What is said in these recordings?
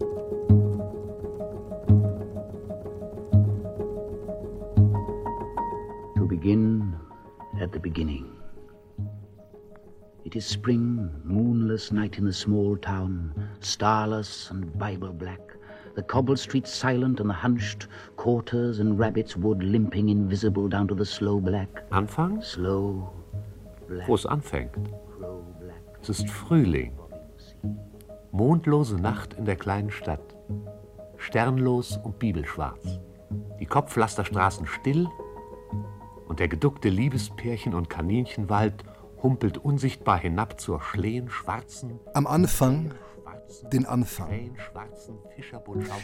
To begin at the beginning. It is spring, moonless night in the small town, starless and Bible black. The cobble streets silent and the hunched quarters and rabbits wood limping invisible down to the slow black. Anfang? Slow black. Wo es anfängt. Es ist Frühling. Mondlose Nacht in der kleinen Stadt. Sternlos und bibelschwarz. Die Kopfpflasterstraßen still und der geduckte Liebespärchen- und Kaninchenwald humpelt unsichtbar hinab zur schlehenschwarzen, Am Anfang schwarzen, den Anfang. schwarzen.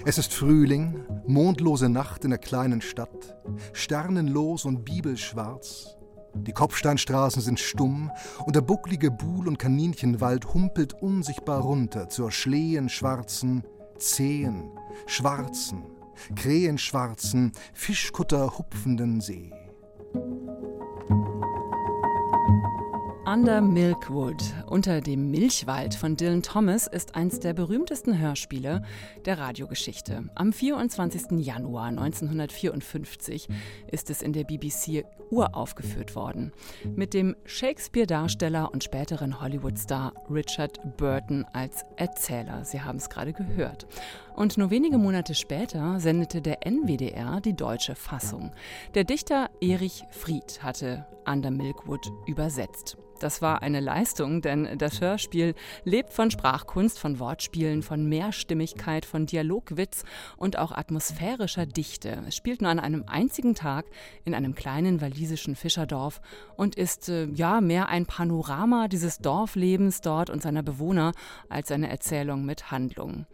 Es ist Frühling, mondlose Nacht in der kleinen Stadt, sternenlos und bibelschwarz. Die Kopfsteinstraßen sind stumm und der bucklige Buhl- und Kaninchenwald humpelt unsichtbar runter zur schlehenschwarzen, zähen, schwarzen, krähenschwarzen, Fischkutter hupfenden See. Under Milkwood, unter dem Milchwald von Dylan Thomas, ist eines der berühmtesten Hörspiele der Radiogeschichte. Am 24. Januar 1954 ist es in der BBC uraufgeführt worden. Mit dem Shakespeare-Darsteller und späteren Hollywood-Star Richard Burton als Erzähler. Sie haben es gerade gehört. Und nur wenige Monate später sendete der NWDR die deutsche Fassung. Der Dichter Erich Fried hatte Under Milkwood übersetzt. Das war eine Leistung, denn das Hörspiel lebt von Sprachkunst, von Wortspielen, von Mehrstimmigkeit, von Dialogwitz und auch atmosphärischer Dichte. Es spielt nur an einem einzigen Tag in einem kleinen walisischen Fischerdorf und ist äh, ja mehr ein Panorama dieses Dorflebens dort und seiner Bewohner als eine Erzählung mit Handlung.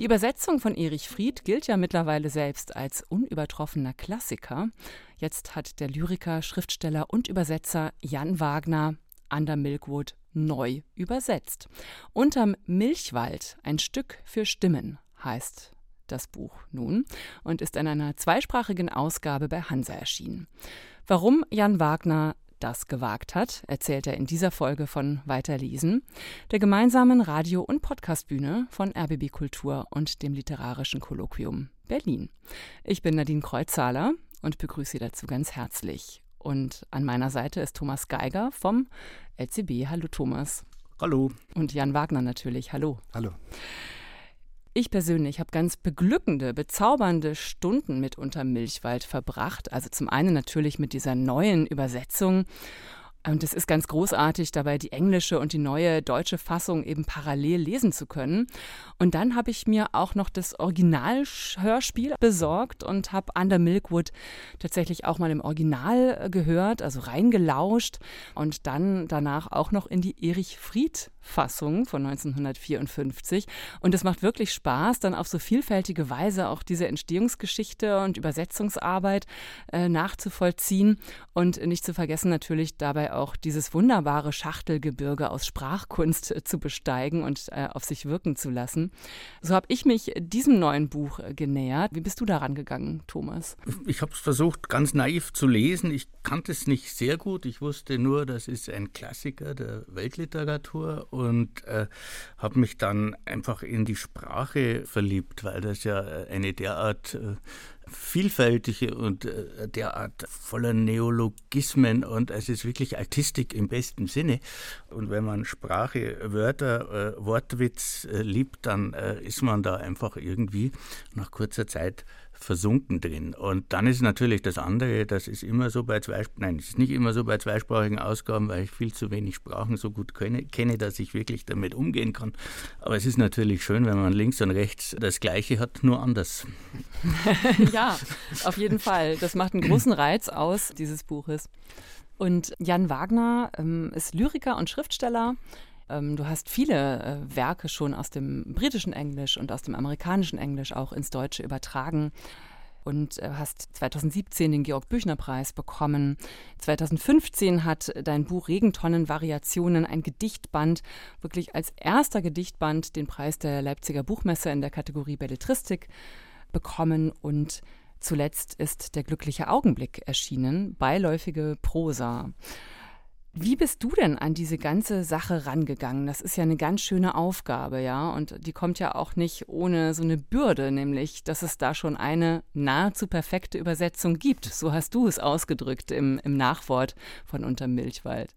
Die Übersetzung von Erich Fried gilt ja mittlerweile selbst als unübertroffener Klassiker. Jetzt hat der Lyriker, Schriftsteller und Übersetzer Jan Wagner Under Milkwood neu übersetzt. Unterm Milchwald ein Stück für Stimmen heißt das Buch nun und ist in einer zweisprachigen Ausgabe bei Hansa erschienen. Warum Jan Wagner das gewagt hat, erzählt er in dieser Folge von Weiterlesen, der gemeinsamen Radio- und Podcastbühne von RBB Kultur und dem Literarischen Kolloquium Berlin. Ich bin Nadine Kreuzzahler und begrüße Sie dazu ganz herzlich. Und an meiner Seite ist Thomas Geiger vom LCB. Hallo Thomas. Hallo. Und Jan Wagner natürlich. Hallo. Hallo. Ich persönlich habe ganz beglückende, bezaubernde Stunden mit Unterm Milchwald verbracht. Also zum einen natürlich mit dieser neuen Übersetzung. Und es ist ganz großartig, dabei die englische und die neue deutsche Fassung eben parallel lesen zu können. Und dann habe ich mir auch noch das Originalhörspiel besorgt und habe Under Milkwood tatsächlich auch mal im Original gehört, also reingelauscht und dann danach auch noch in die Erich Fried Fassung von 1954. Und es macht wirklich Spaß, dann auf so vielfältige Weise auch diese Entstehungsgeschichte und Übersetzungsarbeit äh, nachzuvollziehen und nicht zu vergessen natürlich dabei auch dieses wunderbare Schachtelgebirge aus Sprachkunst äh, zu besteigen und äh, auf sich wirken zu lassen. So habe ich mich diesem neuen Buch äh, genähert. Wie bist du daran gegangen, Thomas? Ich habe es versucht, ganz naiv zu lesen. Ich kannte es nicht sehr gut. Ich wusste nur, das ist ein Klassiker der Weltliteratur und äh, habe mich dann einfach in die Sprache verliebt, weil das ja eine derart äh, vielfältige und äh, derart voller Neologismen und es ist wirklich Artistik im besten Sinne. Und wenn man Sprache, Wörter, äh, Wortwitz äh, liebt, dann äh, ist man da einfach irgendwie nach kurzer Zeit versunken drin. Und dann ist natürlich das andere, das ist immer so bei zwei, nein, es ist nicht immer so bei zweisprachigen Ausgaben, weil ich viel zu wenig Sprachen so gut kenne, kenne, dass ich wirklich damit umgehen kann. Aber es ist natürlich schön, wenn man links und rechts das Gleiche hat, nur anders. ja, auf jeden Fall. Das macht einen großen Reiz aus dieses Buches. Und Jan Wagner ähm, ist Lyriker und Schriftsteller. Ähm, du hast viele äh, Werke schon aus dem britischen Englisch und aus dem amerikanischen Englisch auch ins Deutsche übertragen und äh, hast 2017 den Georg Büchner Preis bekommen. 2015 hat dein Buch Regentonnen Variationen ein Gedichtband wirklich als erster Gedichtband den Preis der Leipziger Buchmesse in der Kategorie Belletristik bekommen und zuletzt ist der glückliche Augenblick erschienen, beiläufige Prosa. Wie bist du denn an diese ganze Sache rangegangen? Das ist ja eine ganz schöne Aufgabe, ja, und die kommt ja auch nicht ohne so eine Bürde, nämlich, dass es da schon eine nahezu perfekte Übersetzung gibt. So hast du es ausgedrückt im, im Nachwort von Unterm Milchwald.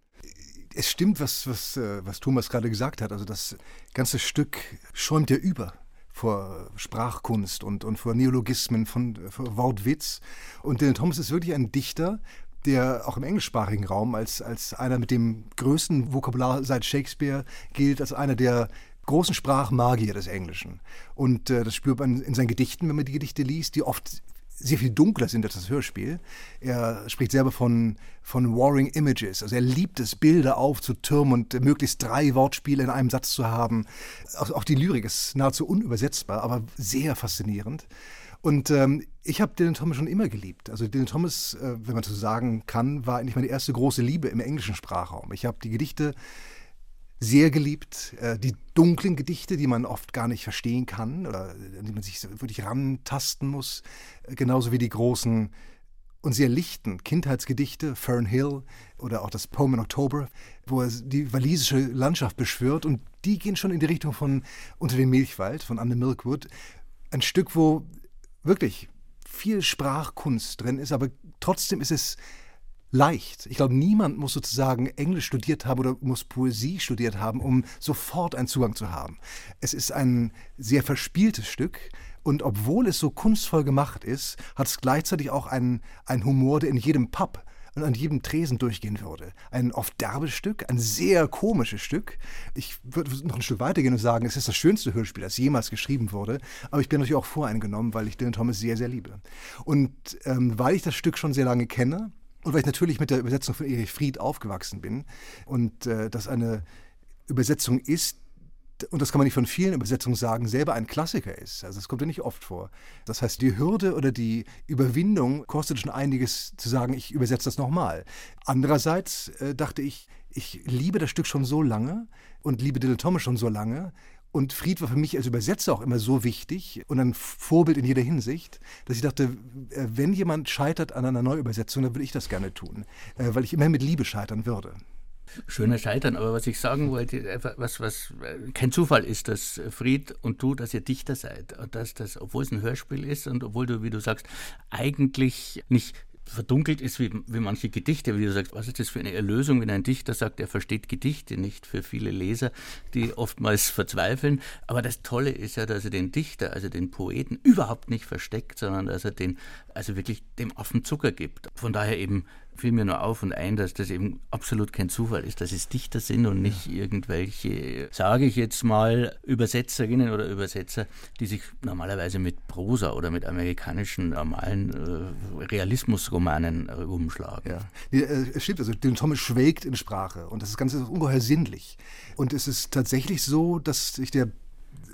Es stimmt, was, was, äh, was Thomas gerade gesagt hat. Also das ganze Stück schäumt ja über vor Sprachkunst und, und vor Neologismen, von, vor Wortwitz. Und Dylan Thomas ist wirklich ein Dichter, der auch im englischsprachigen Raum als, als einer mit dem größten Vokabular seit Shakespeare gilt, als einer der großen Sprachmagier des Englischen. Und äh, das spürt man in seinen Gedichten, wenn man die Gedichte liest, die oft sehr viel dunkler sind als das Hörspiel. Er spricht selber von, von Warring Images. Also er liebt es, Bilder aufzutürmen und möglichst drei Wortspiele in einem Satz zu haben. Auch, auch die Lyrik ist nahezu unübersetzbar, aber sehr faszinierend. Und ähm, ich habe Dylan Thomas schon immer geliebt. Also Dylan Thomas, äh, wenn man so sagen kann, war eigentlich meine erste große Liebe im englischen Sprachraum. Ich habe die Gedichte sehr geliebt, äh, die dunklen Gedichte, die man oft gar nicht verstehen kann oder an die man sich wirklich rantasten muss, äh, genauso wie die großen und sehr lichten Kindheitsgedichte, Fern Hill oder auch das Poem in October, wo er die walisische Landschaft beschwört und die gehen schon in die Richtung von Unter dem Milchwald von Anne Milkwood. Ein Stück, wo wirklich viel Sprachkunst drin ist, aber trotzdem ist es leicht. Ich glaube, niemand muss sozusagen Englisch studiert haben oder muss Poesie studiert haben, um sofort einen Zugang zu haben. Es ist ein sehr verspieltes Stück. Und obwohl es so kunstvoll gemacht ist, hat es gleichzeitig auch einen, einen Humor, der in jedem Pub und an jedem Tresen durchgehen würde. Ein oft derbes Stück, ein sehr komisches Stück. Ich würde noch ein Stück weitergehen und sagen, es ist das schönste Hörspiel, das jemals geschrieben wurde. Aber ich bin natürlich auch voreingenommen, weil ich Dylan Thomas sehr, sehr liebe. Und ähm, weil ich das Stück schon sehr lange kenne und weil ich natürlich mit der Übersetzung von Erich Fried aufgewachsen bin und äh, das eine Übersetzung ist, und das kann man nicht von vielen Übersetzungen sagen, selber ein Klassiker ist. Also das kommt ja nicht oft vor. Das heißt, die Hürde oder die Überwindung kostet schon einiges zu sagen, ich übersetze das nochmal. Andererseits äh, dachte ich, ich liebe das Stück schon so lange und liebe Dylan Thomas schon so lange. Und Fried war für mich als Übersetzer auch immer so wichtig und ein Vorbild in jeder Hinsicht, dass ich dachte, äh, wenn jemand scheitert an einer Neuübersetzung, dann würde ich das gerne tun, äh, weil ich immer mit Liebe scheitern würde schöner Scheitern. Aber was ich sagen wollte, was, was kein Zufall ist, dass Fried und du, dass ihr Dichter seid. Und dass das, obwohl es ein Hörspiel ist und obwohl du, wie du sagst, eigentlich nicht verdunkelt ist wie, wie manche Gedichte, wie du sagst, was ist das für eine Erlösung, wenn ein Dichter sagt, er versteht Gedichte nicht für viele Leser, die oftmals verzweifeln. Aber das Tolle ist ja, dass er den Dichter, also den Poeten, überhaupt nicht versteckt, sondern dass er den, also wirklich dem Affen Zucker gibt. Von daher eben fiel mir nur auf und ein, dass das eben absolut kein Zufall ist, dass es Dichter sind und nicht irgendwelche, sage ich jetzt mal, Übersetzerinnen oder Übersetzer, die sich normalerweise mit Prosa oder mit amerikanischen normalen äh, Realismusromanen äh, rumschlagen. Ja, nee, äh, es stimmt, also Dylan Thomas schwelgt in Sprache und das Ganze ist ungeheuer sinnlich. Und es ist tatsächlich so, dass sich der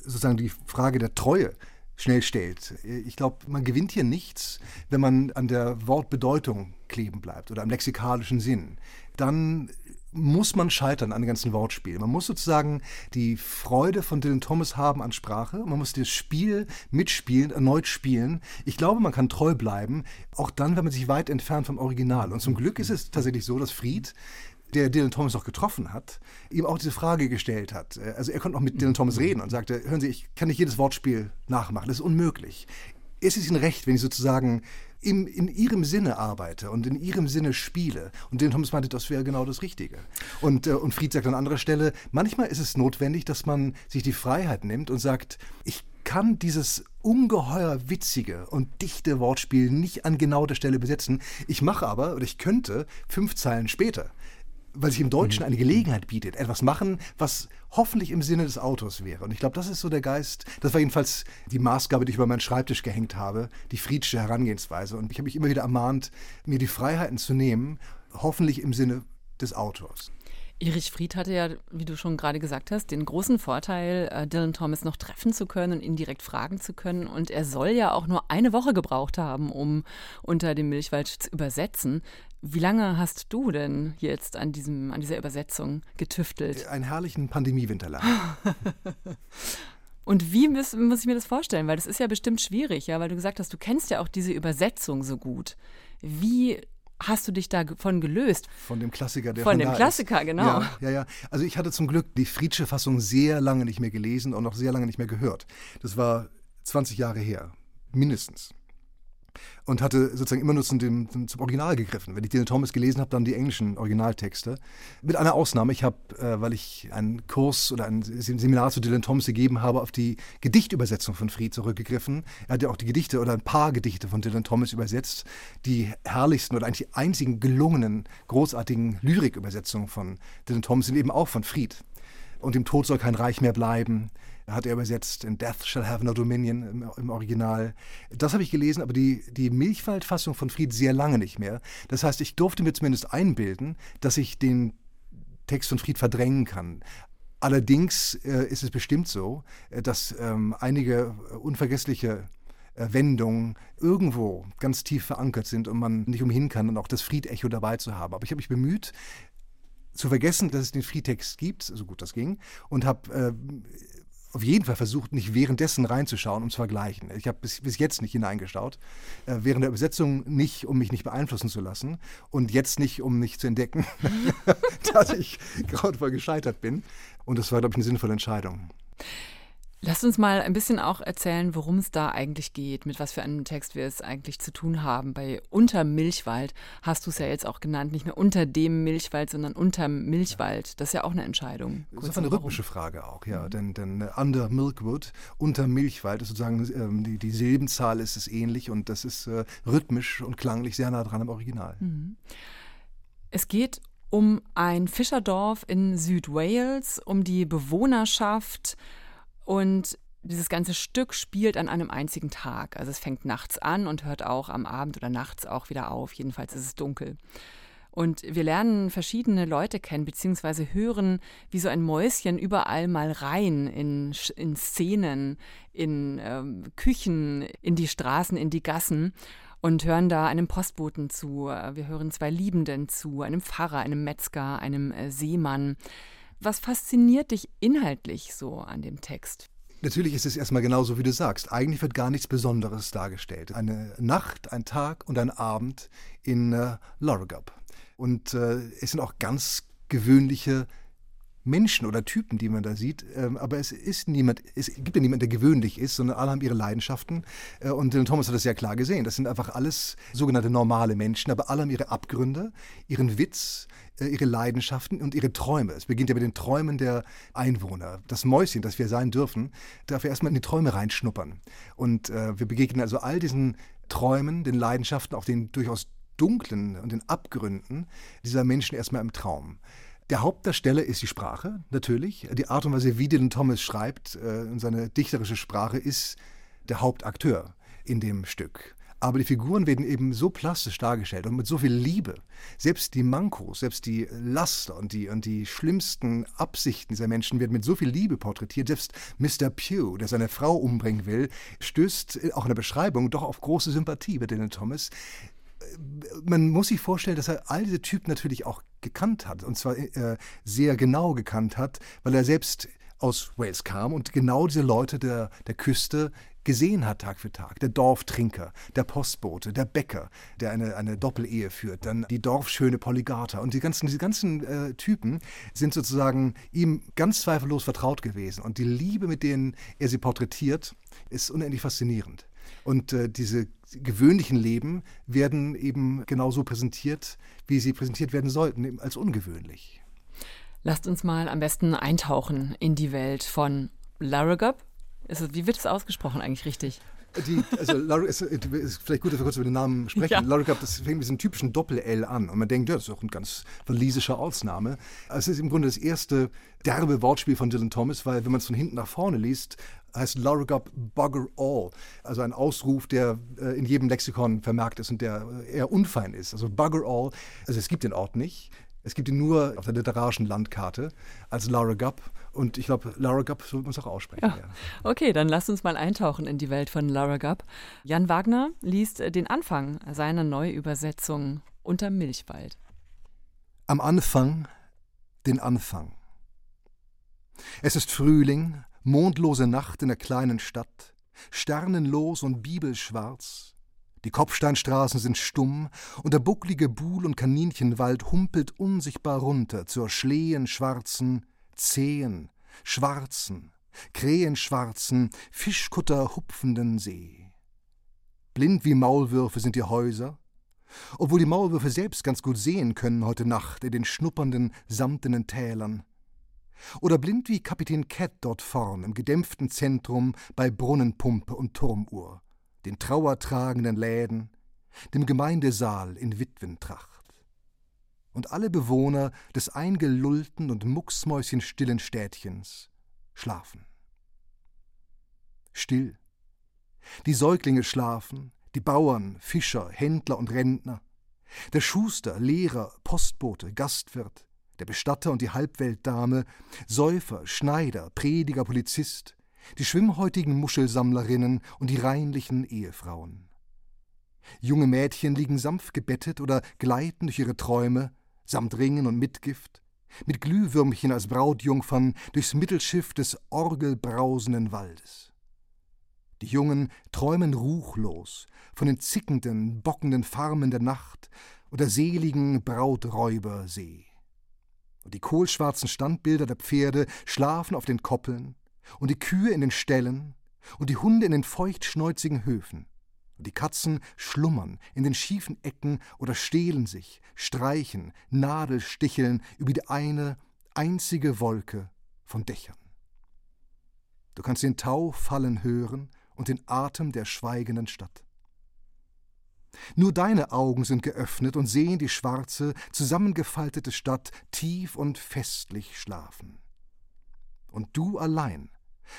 sozusagen die Frage der Treue schnell stellt. Ich glaube, man gewinnt hier nichts, wenn man an der Wortbedeutung kleben bleibt oder am lexikalischen Sinn. Dann muss man scheitern an den ganzen Wortspielen. Man muss sozusagen die Freude von Dylan Thomas haben an Sprache. Man muss das Spiel mitspielen, erneut spielen. Ich glaube, man kann treu bleiben, auch dann, wenn man sich weit entfernt vom Original. Und zum Glück ist es tatsächlich so, dass Fried der Dylan Thomas auch getroffen hat, ihm auch diese Frage gestellt hat. Äh, also er konnte auch mit Dylan Thomas mhm. reden und sagte, hören Sie, ich kann nicht jedes Wortspiel nachmachen, das ist unmöglich. Ist es Ihnen recht, wenn ich sozusagen im, in Ihrem Sinne arbeite und in Ihrem Sinne spiele? Und Dylan Thomas meinte, das wäre genau das Richtige. Und, äh, und Fried sagt an anderer Stelle, manchmal ist es notwendig, dass man sich die Freiheit nimmt und sagt, ich kann dieses ungeheuer witzige und dichte Wortspiel nicht an genau der Stelle besetzen. Ich mache aber, oder ich könnte, fünf Zeilen später weil sich im Deutschen mhm. eine Gelegenheit bietet, etwas machen, was hoffentlich im Sinne des Autors wäre. Und ich glaube, das ist so der Geist, das war jedenfalls die Maßgabe, die ich über meinen Schreibtisch gehängt habe, die Friedsche Herangehensweise. Und ich habe mich immer wieder ermahnt, mir die Freiheiten zu nehmen, hoffentlich im Sinne des Autors. Erich Fried hatte ja, wie du schon gerade gesagt hast, den großen Vorteil, äh, Dylan Thomas noch treffen zu können und ihn direkt fragen zu können. Und er soll ja auch nur eine Woche gebraucht haben, um unter dem Milchwald zu übersetzen. Wie lange hast du denn jetzt an, diesem, an dieser Übersetzung getüftelt? Einen herrlichen Pandemiewinter lang. Und wie muss, muss ich mir das vorstellen? Weil das ist ja bestimmt schwierig, ja, weil du gesagt hast, du kennst ja auch diese Übersetzung so gut. Wie hast du dich davon gelöst? Von dem Klassiker, der Von von dem Klassiker, ist. genau. Ja, ja, ja. Also ich hatte zum Glück die Friedsche Fassung sehr lange nicht mehr gelesen und noch sehr lange nicht mehr gehört. Das war 20 Jahre her, mindestens und hatte sozusagen immer nur zum, zum, zum Original gegriffen. Wenn ich Dylan Thomas gelesen habe, dann die englischen Originaltexte. Mit einer Ausnahme, ich habe, äh, weil ich einen Kurs oder ein Seminar zu Dylan Thomas gegeben habe, auf die Gedichtübersetzung von Fried zurückgegriffen. Er hat ja auch die Gedichte oder ein paar Gedichte von Dylan Thomas übersetzt. Die herrlichsten oder eigentlich die einzigen gelungenen, großartigen Lyrikübersetzungen von Dylan Thomas sind eben auch von Fried. Und dem Tod soll kein Reich mehr bleiben hat er übersetzt, in Death Shall Have No Dominion im, im Original. Das habe ich gelesen, aber die, die Milchwaldfassung von Fried sehr lange nicht mehr. Das heißt, ich durfte mir zumindest einbilden, dass ich den Text von Fried verdrängen kann. Allerdings äh, ist es bestimmt so, äh, dass ähm, einige unvergessliche äh, Wendungen irgendwo ganz tief verankert sind und man nicht umhin kann, und auch das Fried-Echo dabei zu haben. Aber ich habe mich bemüht, zu vergessen, dass es den Friedtext gibt, so gut das ging, und habe äh, auf jeden Fall versucht, nicht währenddessen reinzuschauen, um zu vergleichen. Ich habe bis, bis jetzt nicht hineingeschaut. Äh, während der Übersetzung nicht, um mich nicht beeinflussen zu lassen. Und jetzt nicht, um nicht zu entdecken, dass ich grauenvoll gescheitert bin. Und das war, glaube ich, eine sinnvolle Entscheidung. Lass uns mal ein bisschen auch erzählen, worum es da eigentlich geht, mit was für einem Text wir es eigentlich zu tun haben. Bei Unter Milchwald hast du es ja jetzt auch genannt, nicht mehr unter dem Milchwald, sondern unter Milchwald. Das ist ja auch eine Entscheidung. Das ist eine rhythmische Frage auch, ja. Mhm. Denn, denn uh, Under Milkwood, unter Milchwald, ist sozusagen ähm, die, die Silbenzahl ist es ähnlich und das ist äh, rhythmisch und klanglich sehr nah dran am Original. Mhm. Es geht um ein Fischerdorf in Südwales, um die Bewohnerschaft und dieses ganze Stück spielt an einem einzigen Tag. Also es fängt nachts an und hört auch am Abend oder nachts auch wieder auf. Jedenfalls ist es dunkel. Und wir lernen verschiedene Leute kennen, beziehungsweise hören, wie so ein Mäuschen überall mal rein in, in Szenen, in ähm, Küchen, in die Straßen, in die Gassen und hören da einem Postboten zu. Wir hören zwei Liebenden zu, einem Pfarrer, einem Metzger, einem äh, Seemann. Was fasziniert dich inhaltlich so an dem Text? Natürlich ist es erstmal genauso, wie du sagst. Eigentlich wird gar nichts Besonderes dargestellt. Eine Nacht, ein Tag und ein Abend in äh, Lorgup. Und äh, es sind auch ganz gewöhnliche Menschen oder Typen, die man da sieht. Ähm, aber es ist niemand, es gibt ja niemand, der gewöhnlich ist, sondern alle haben ihre Leidenschaften. Äh, und Thomas hat das sehr klar gesehen. Das sind einfach alles sogenannte normale Menschen, aber alle haben ihre Abgründe, ihren Witz, äh, ihre Leidenschaften und ihre Träume. Es beginnt ja mit den Träumen der Einwohner. Das Mäuschen, das wir sein dürfen, darf erstmal in die Träume reinschnuppern. Und äh, wir begegnen also all diesen Träumen, den Leidenschaften, auch den durchaus dunklen und den Abgründen dieser Menschen erstmal im Traum. Der Hauptdarsteller ist die Sprache, natürlich. Die Art und Weise, wie Dylan Thomas schreibt, äh, seine dichterische Sprache, ist der Hauptakteur in dem Stück. Aber die Figuren werden eben so plastisch dargestellt und mit so viel Liebe. Selbst die Mankos, selbst die Laster und die, und die schlimmsten Absichten dieser Menschen werden mit so viel Liebe porträtiert. Selbst Mr. Pugh, der seine Frau umbringen will, stößt auch in der Beschreibung doch auf große Sympathie bei Dylan Thomas man muss sich vorstellen, dass er all diese Typen natürlich auch gekannt hat. Und zwar äh, sehr genau gekannt hat, weil er selbst aus Wales kam und genau diese Leute der, der Küste gesehen hat Tag für Tag. Der Dorftrinker, der Postbote, der Bäcker, der eine, eine Doppelehe führt, dann die Dorfschöne Polygata. Und die ganzen, diese ganzen äh, Typen sind sozusagen ihm ganz zweifellos vertraut gewesen. Und die Liebe, mit denen er sie porträtiert, ist unendlich faszinierend. Und äh, diese gewöhnlichen Leben werden eben genauso präsentiert, wie sie präsentiert werden sollten, als ungewöhnlich. Lasst uns mal am besten eintauchen in die Welt von Larrigup. Wie wird es ausgesprochen eigentlich richtig? Die, also Larry, es ist vielleicht gut, dass wir kurz über den Namen sprechen. Ja. Larry Cup, das fängt mit diesem typischen Doppel-L an. Und man denkt, ja, das ist auch ein ganz walisischer Ortsname. Es ist im Grunde das erste derbe Wortspiel von Dylan Thomas, weil wenn man es von hinten nach vorne liest, heißt Larrigup Bugger All. Also ein Ausruf, der äh, in jedem Lexikon vermerkt ist und der eher unfein ist. Also Bugger All, also es gibt den Ort nicht. Es gibt ihn nur auf der literarischen Landkarte als Lara Gupp. Und ich glaube, Lara Gupp soll man es auch aussprechen. Ja. Ja. Okay, dann lasst uns mal eintauchen in die Welt von Lara Gupp. Jan Wagner liest den Anfang seiner Neuübersetzung Unter Milchwald. Am Anfang den Anfang. Es ist Frühling, mondlose Nacht in der kleinen Stadt, sternenlos und bibelschwarz. Die Kopfsteinstraßen sind stumm, und der bucklige Buhl- und Kaninchenwald humpelt unsichtbar runter zur schlehen schwarzen, zähen, schwarzen, krähenschwarzen, Fischkutter hupfenden See. Blind wie Maulwürfe sind die Häuser, obwohl die Maulwürfe selbst ganz gut sehen können heute Nacht in den schnuppernden, samtenen Tälern. Oder blind wie Kapitän Cat dort vorn im gedämpften Zentrum bei Brunnenpumpe und Turmuhr den trauertragenden Läden, dem Gemeindesaal in Witwentracht. Und alle Bewohner des eingelullten und mucksmäuschenstillen Städtchens schlafen. Still. Die Säuglinge schlafen, die Bauern, Fischer, Händler und Rentner, der Schuster, Lehrer, Postbote, Gastwirt, der Bestatter und die Halbweltdame, Säufer, Schneider, Prediger, Polizist, die schwimmhäutigen Muschelsammlerinnen und die reinlichen Ehefrauen. Junge Mädchen liegen sanft gebettet oder gleiten durch ihre Träume, samt Ringen und Mitgift, mit Glühwürmchen als Brautjungfern durchs Mittelschiff des orgelbrausenden Waldes. Die Jungen träumen ruchlos von den zickenden, bockenden Farmen der Nacht und der seligen Brauträubersee. Und die kohlschwarzen Standbilder der Pferde schlafen auf den Koppeln, und die Kühe in den Ställen und die Hunde in den feuchtschnäuzigen Höfen. Und die Katzen schlummern in den schiefen Ecken oder stehlen sich, streichen, Nadelsticheln über die eine einzige Wolke von Dächern. Du kannst den Tau fallen hören und den Atem der schweigenden Stadt. Nur deine Augen sind geöffnet und sehen die schwarze, zusammengefaltete Stadt tief und festlich schlafen. Und du allein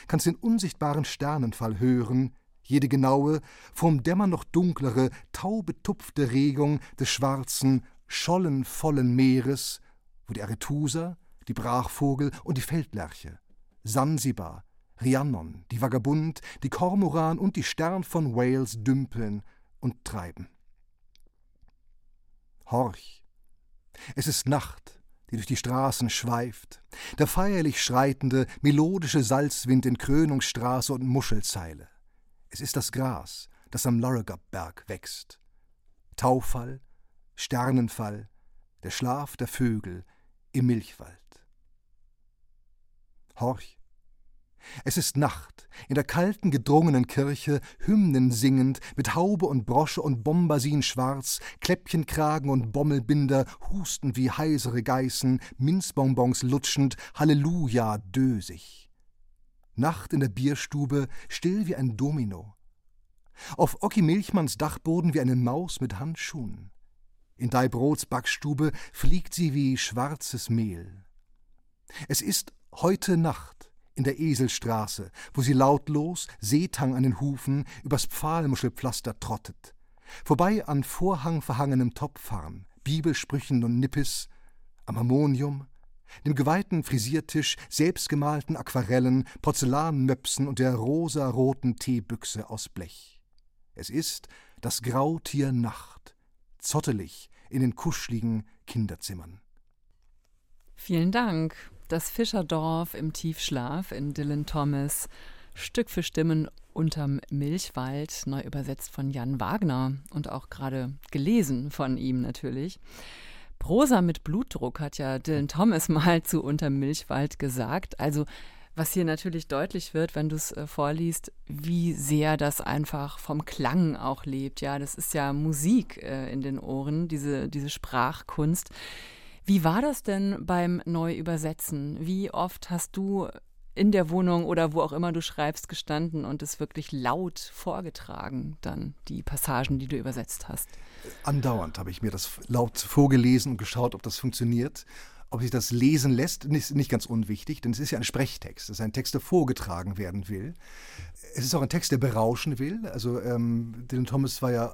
kannst den unsichtbaren Sternenfall hören, jede genaue, vom Dämmern noch dunklere, taubetupfte Regung des schwarzen, schollenvollen Meeres, wo die Arethusa, die Brachvogel und die Feldlerche, Sansibar, Rhiannon, die Vagabund, die Kormoran und die Stern von Wales dümpeln und treiben. Horch, es ist Nacht, die durch die Straßen schweift, der feierlich schreitende, melodische Salzwind in Krönungsstraße und Muschelzeile. Es ist das Gras, das am Lorregap-Berg wächst. Taufall, Sternenfall, der Schlaf der Vögel im Milchwald. Horch, es ist Nacht, in der kalten, gedrungenen Kirche, Hymnen singend, mit Haube und Brosche und Bombasin schwarz, Kläppchenkragen und Bommelbinder, husten wie heisere Geißen, Minzbonbons lutschend, Halleluja dösig. Nacht in der Bierstube, still wie ein Domino. Auf Ocki Milchmanns Dachboden wie eine Maus mit Handschuhen. In Dei Brots Backstube fliegt sie wie schwarzes Mehl. Es ist heute Nacht, in der Eselstraße, wo sie lautlos, Seetang an den Hufen, übers Pfahlmuschelpflaster trottet. Vorbei an vorhangverhangenem Topfarn, Bibelsprüchen und Nippes, am Ammonium, dem geweihten Frisiertisch, selbstgemalten Aquarellen, Porzellanmöpsen und der rosaroten Teebüchse aus Blech. Es ist das Grautier Nacht, zottelig in den kuschligen Kinderzimmern. Vielen Dank das Fischerdorf im Tiefschlaf in Dylan Thomas, Stück für Stimmen unterm Milchwald, neu übersetzt von Jan Wagner und auch gerade gelesen von ihm natürlich. Prosa mit Blutdruck hat ja Dylan Thomas mal zu Unterm Milchwald gesagt. Also was hier natürlich deutlich wird, wenn du es äh, vorliest, wie sehr das einfach vom Klang auch lebt. Ja, das ist ja Musik äh, in den Ohren, diese, diese Sprachkunst. Wie war das denn beim Neuübersetzen? Wie oft hast du in der Wohnung oder wo auch immer du schreibst gestanden und es wirklich laut vorgetragen, dann die Passagen, die du übersetzt hast? Andauernd habe ich mir das laut vorgelesen und geschaut, ob das funktioniert. Ob sich das lesen lässt, ist nicht ganz unwichtig, denn es ist ja ein Sprechtext. Es ist ein Text, der vorgetragen werden will. Es ist auch ein Text, der berauschen will. Also ähm, Dylan Thomas war ja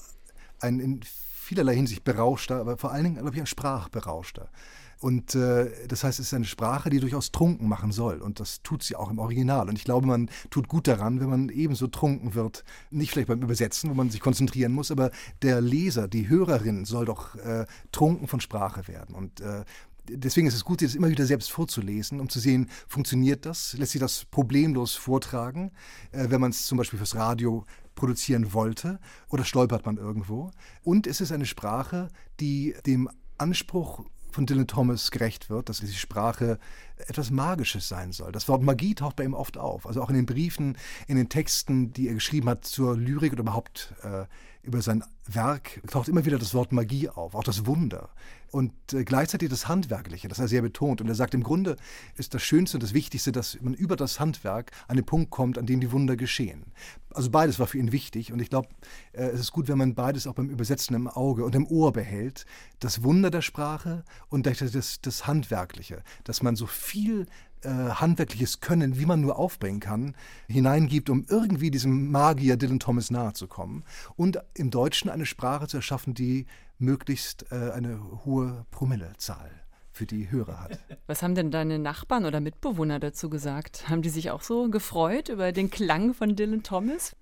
ein in vielerlei Hinsicht berauschter, aber vor allen Dingen, glaube ich, ein Sprachberauschter. Und äh, das heißt, es ist eine Sprache, die durchaus trunken machen soll. Und das tut sie auch im Original. Und ich glaube, man tut gut daran, wenn man ebenso trunken wird. Nicht vielleicht beim Übersetzen, wo man sich konzentrieren muss, aber der Leser, die Hörerin soll doch äh, trunken von Sprache werden. Und äh, deswegen ist es gut, das immer wieder selbst vorzulesen, um zu sehen, funktioniert das, lässt sich das problemlos vortragen, äh, wenn man es zum Beispiel fürs Radio produzieren wollte oder stolpert man irgendwo. Und es ist eine Sprache, die dem Anspruch von Dylan Thomas gerecht wird, dass die Sprache etwas Magisches sein soll. Das Wort Magie taucht bei ihm oft auf. Also auch in den Briefen, in den Texten, die er geschrieben hat zur Lyrik oder überhaupt äh, über sein Werk taucht immer wieder das Wort Magie auf, auch das Wunder und äh, gleichzeitig das Handwerkliche, das er sehr betont. Und er sagt, im Grunde ist das Schönste und das Wichtigste, dass man über das Handwerk an den Punkt kommt, an dem die Wunder geschehen. Also beides war für ihn wichtig und ich glaube, äh, es ist gut, wenn man beides auch beim Übersetzen im Auge und im Ohr behält. Das Wunder der Sprache und das, das, das Handwerkliche, dass man so viel äh, handwerkliches Können, wie man nur aufbringen kann, hineingibt, um irgendwie diesem Magier Dylan Thomas nahe zu kommen. Und im Deutschen eine Sprache zu erschaffen, die möglichst äh, eine hohe Promillezahl für die Hörer hat. Was haben denn deine Nachbarn oder Mitbewohner dazu gesagt? Haben die sich auch so gefreut über den Klang von Dylan Thomas?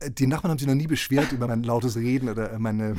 Äh, die Nachbarn haben sich noch nie beschwert über mein lautes Reden oder meine,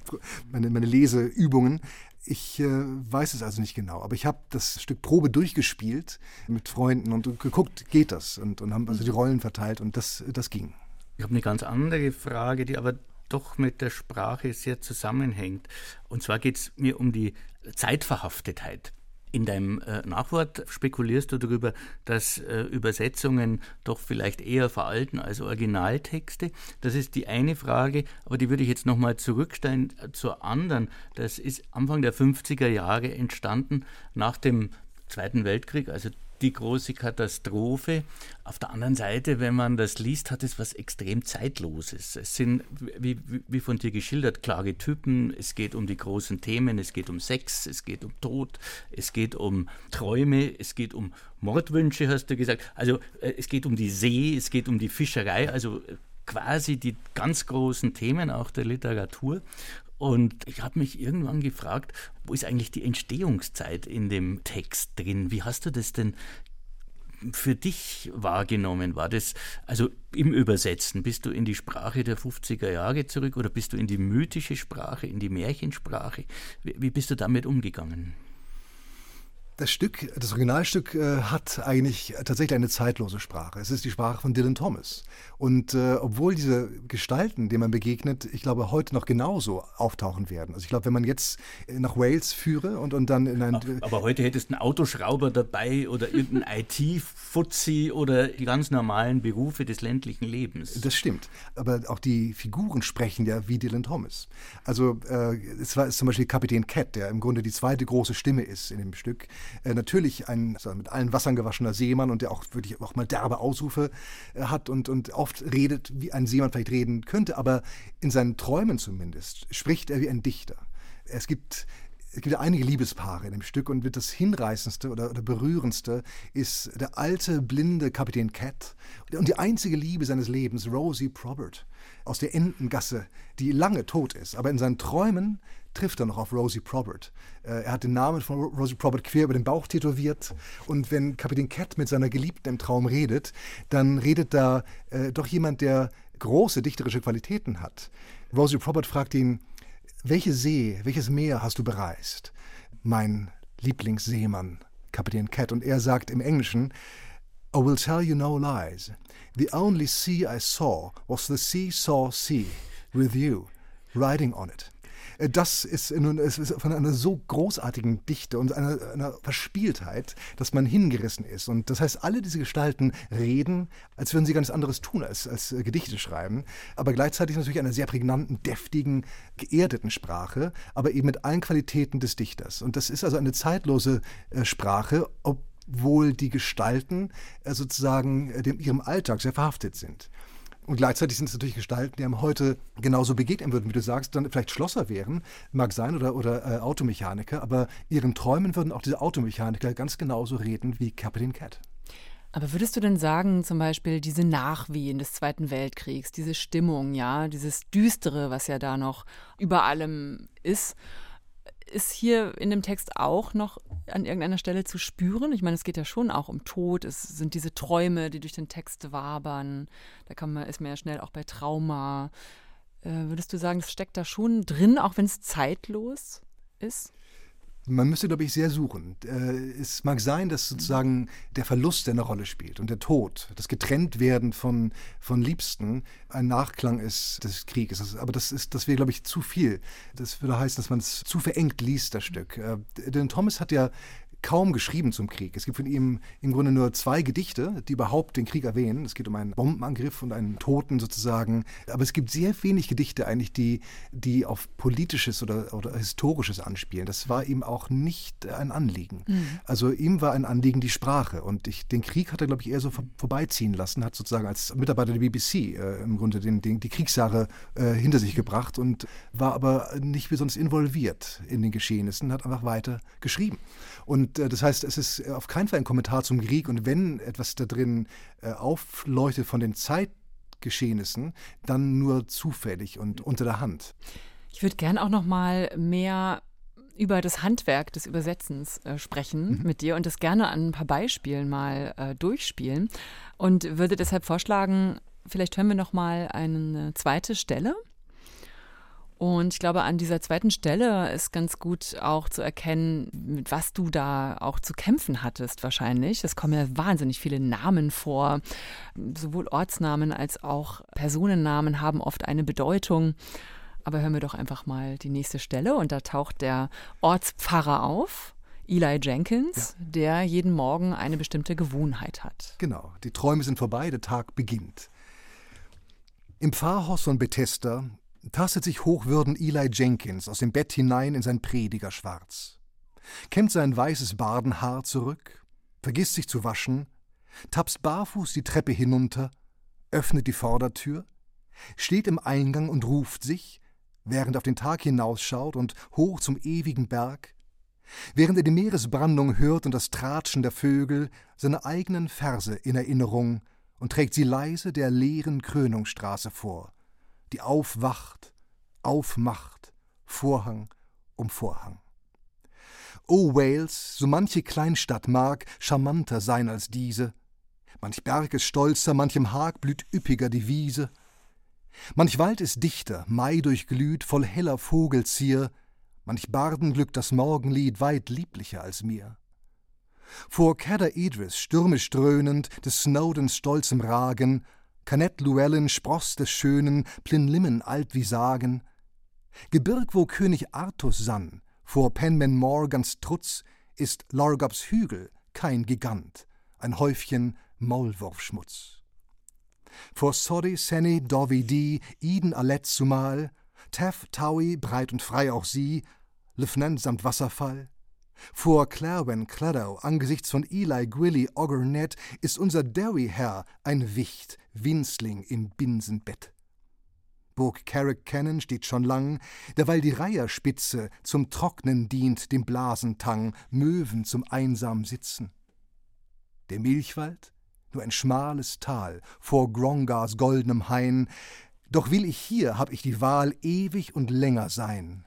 meine, meine Leseübungen. Ich äh, weiß es also nicht genau, aber ich habe das Stück Probe durchgespielt mit Freunden und geguckt, geht das? Und, und haben also die Rollen verteilt und das, das ging. Ich habe eine ganz andere Frage, die aber doch mit der Sprache sehr zusammenhängt. Und zwar geht es mir um die Zeitverhaftetheit. In deinem äh, Nachwort spekulierst du darüber, dass äh, Übersetzungen doch vielleicht eher veralten als Originaltexte. Das ist die eine Frage, aber die würde ich jetzt nochmal zurückstellen äh, zur anderen. Das ist Anfang der 50er Jahre entstanden, nach dem Zweiten Weltkrieg, also die große Katastrophe. Auf der anderen Seite, wenn man das liest, hat es was extrem Zeitloses. Es sind, wie, wie von dir geschildert, klare Typen. Es geht um die großen Themen. Es geht um Sex, es geht um Tod, es geht um Träume, es geht um Mordwünsche, hast du gesagt. Also äh, es geht um die See, es geht um die Fischerei. Also äh, quasi die ganz großen Themen auch der Literatur. Und ich habe mich irgendwann gefragt, wo ist eigentlich die Entstehungszeit in dem Text drin? Wie hast du das denn für dich wahrgenommen? War das, also im Übersetzen, bist du in die Sprache der 50er Jahre zurück oder bist du in die mythische Sprache, in die Märchensprache? Wie, bist du damit umgegangen? Das Stück, das Originalstück äh, hat eigentlich tatsächlich eine zeitlose Sprache. Es ist die Sprache von Dylan Thomas. Und äh, obwohl diese Gestalten, denen man begegnet, ich glaube, heute noch genauso auftauchen werden. Also ich glaube, wenn man jetzt nach Wales führe und, und dann in ein... Aber heute hättest du einen Autoschrauber dabei oder irgendeinen IT-Fuzzi oder die ganz normalen Berufe des ländlichen Lebens. Das stimmt. Aber auch die Figuren sprechen ja wie Dylan Thomas. Also äh, es war zum Beispiel Kapitän Cat, der im Grunde die zweite große Stimme ist in dem Stück äh, natürlich ein also mit allen Wassern gewaschener Seemann und der auch wirklich auch mal derbe Ausrufe äh, hat und, und oft redet, wie ein Seemann vielleicht reden könnte, aber in seinen Träumen zumindest spricht er wie ein Dichter. Es gibt es gibt einige Liebespaare in dem Stück und das hinreißendste oder, oder, berührendste ist der alte, blinde Kapitän Cat und die einzige Liebe seines Lebens, Rosie Probert, aus der Entengasse, die lange tot ist, aber in seinen Träumen trifft er noch auf Rosie Probert. Äh, er hat den Namen von Rosie Probert quer über den Bauch tätowiert. Und wenn Kapitän Cat mit seiner Geliebten im Traum redet, dann redet da äh, doch jemand, der große dichterische Qualitäten hat. Rosie Probert fragt ihn, welche See, welches Meer hast du bereist? Mein Lieblingsseemann, Kapitän Cat. Und er sagt im Englischen, I will tell you no lies. The only sea I saw was the seesaw sea with you, riding on it. Äh, das ist, nun, ist von einer so großartigen Dichte und einer, einer Verspieltheit, dass man hingerissen ist. Und das heißt, alle diese Gestalten reden, als würden sie ganz anderes tun als, als äh, Gedichte schreiben, aber gleichzeitig natürlich einer sehr prägnanten, deftigen, geerdeten Sprache, aber eben mit allen Qualitäten des Dichters. Und das ist also eine zeitlose äh, Sprache, obwohl die Gestalten sozusagen dem, ihrem Alltag sehr verhaftet sind. Und gleichzeitig sind es natürlich Gestalten, die einem heute genauso begegnen würden, wie du sagst, dann vielleicht Schlosser wären, mag sein, oder, oder äh, Automechaniker, aber ihren Träumen würden auch diese Automechaniker ganz genauso reden wie Captain Cat. Aber würdest du denn sagen, zum Beispiel diese Nachwehen des Zweiten Weltkriegs, diese Stimmung, ja, dieses Düstere, was ja da noch über allem ist, ist hier in dem Text auch noch an irgendeiner Stelle zu spüren? Ich meine, es geht ja schon auch um Tod. Es sind diese Träume, die durch den Text wabern. Da kann man, ist man ja schnell auch bei Trauma. Äh, würdest du sagen, es steckt da schon drin, auch wenn es zeitlos ist? Man müsste, glaube ich, sehr suchen. Äh, es mag sein, dass sozusagen der Verlust eine Rolle spielt und der Tod, das Getrenntwerden von, von Liebsten ein Nachklang ist des Krieges. Aber das ist, das wäre, glaube ich, zu viel. Das würde heißen, dass man es zu verengt liest, das Stück. Äh, denn Thomas hat ja kaum geschrieben zum Krieg. Es gibt von ihm im Grunde nur zwei Gedichte, die überhaupt den Krieg erwähnen. Es geht um einen Bombenangriff und einen Toten sozusagen. Aber es gibt sehr wenig Gedichte eigentlich, die, die auf politisches oder, oder historisches anspielen. Das war ihm auch nicht ein Anliegen. Mhm. Also ihm war ein Anliegen die Sprache. Und ich, den Krieg hat er, glaube ich, eher so vor, vorbeiziehen lassen, hat sozusagen als Mitarbeiter der BBC äh, im Grunde den, den, die Kriegsjahre äh, hinter sich gebracht und war aber nicht besonders involviert in den Geschehnissen, hat einfach weiter geschrieben. Und äh, das heißt, es ist auf keinen Fall ein Kommentar zum Krieg. Und wenn etwas da drin äh, aufleuchtet von den Zeitgeschehnissen, dann nur zufällig und unter der Hand. Ich würde gern auch noch mal mehr über das Handwerk des Übersetzens äh, sprechen mhm. mit dir und das gerne an ein paar Beispielen mal äh, durchspielen und würde deshalb vorschlagen, vielleicht hören wir noch mal eine zweite Stelle und ich glaube, an dieser zweiten Stelle ist ganz gut auch zu erkennen, mit was du da auch zu kämpfen hattest wahrscheinlich. Es kommen ja wahnsinnig viele Namen vor. Sowohl Ortsnamen als auch Personennamen haben oft eine Bedeutung. Aber hören wir doch einfach mal die nächste Stelle und da taucht der Ortspfarrer auf. Eli Jenkins, ja. der jeden Morgen eine bestimmte Gewohnheit hat. Genau, die Träume sind vorbei, der Tag beginnt. Im Pfarrhaus von Bethesda tastet sich Hochwürden Eli Jenkins aus dem Bett hinein in sein Predigerschwarz, kämmt sein weißes Bardenhaar zurück, vergisst sich zu waschen, tapst barfuß die Treppe hinunter, öffnet die Vordertür, steht im Eingang und ruft sich, während er auf den Tag hinausschaut und hoch zum ewigen Berg, während er die Meeresbrandung hört und das Tratschen der Vögel, seine eigenen Verse in Erinnerung und trägt sie leise der leeren Krönungsstraße vor die aufwacht, aufmacht, Vorhang um Vorhang. O Wales, so manche Kleinstadt mag charmanter sein als diese, manch Berg ist stolzer, manchem Hag blüht üppiger die Wiese, manch Wald ist dichter, Mai durchglüht, voll heller Vogelzier, manch Bardenglück das Morgenlied weit lieblicher als mir. Vor Cadder Idris stürmisch dröhnend, des Snowdens stolzem Ragen, Canet Llewellyn Spross des Schönen, Plinlimmen alt wie Sagen. Gebirg, wo König Artus sann, vor Penman Morgans Trutz, ist Lorgobs Hügel kein Gigant, ein Häufchen Maulwurfschmutz. Vor Soddy, Senny, Dovidi, Eden Alet zumal, Taff, Taui, breit und frei auch sie, Lieutenant samt Wasserfall, vor Clarwen Claddow, angesichts von Eli Gwilly Oggernet, ist unser Derry-Herr ein Wicht, Winzling im Binsenbett. Burg Carrick Cannon steht schon lang, derweil die Reiherspitze zum Trocknen dient dem Blasentang, Möwen zum einsam Sitzen. Der Milchwald, nur ein schmales Tal vor Grongars goldenem Hain, doch will ich hier, hab ich die Wahl, ewig und länger sein,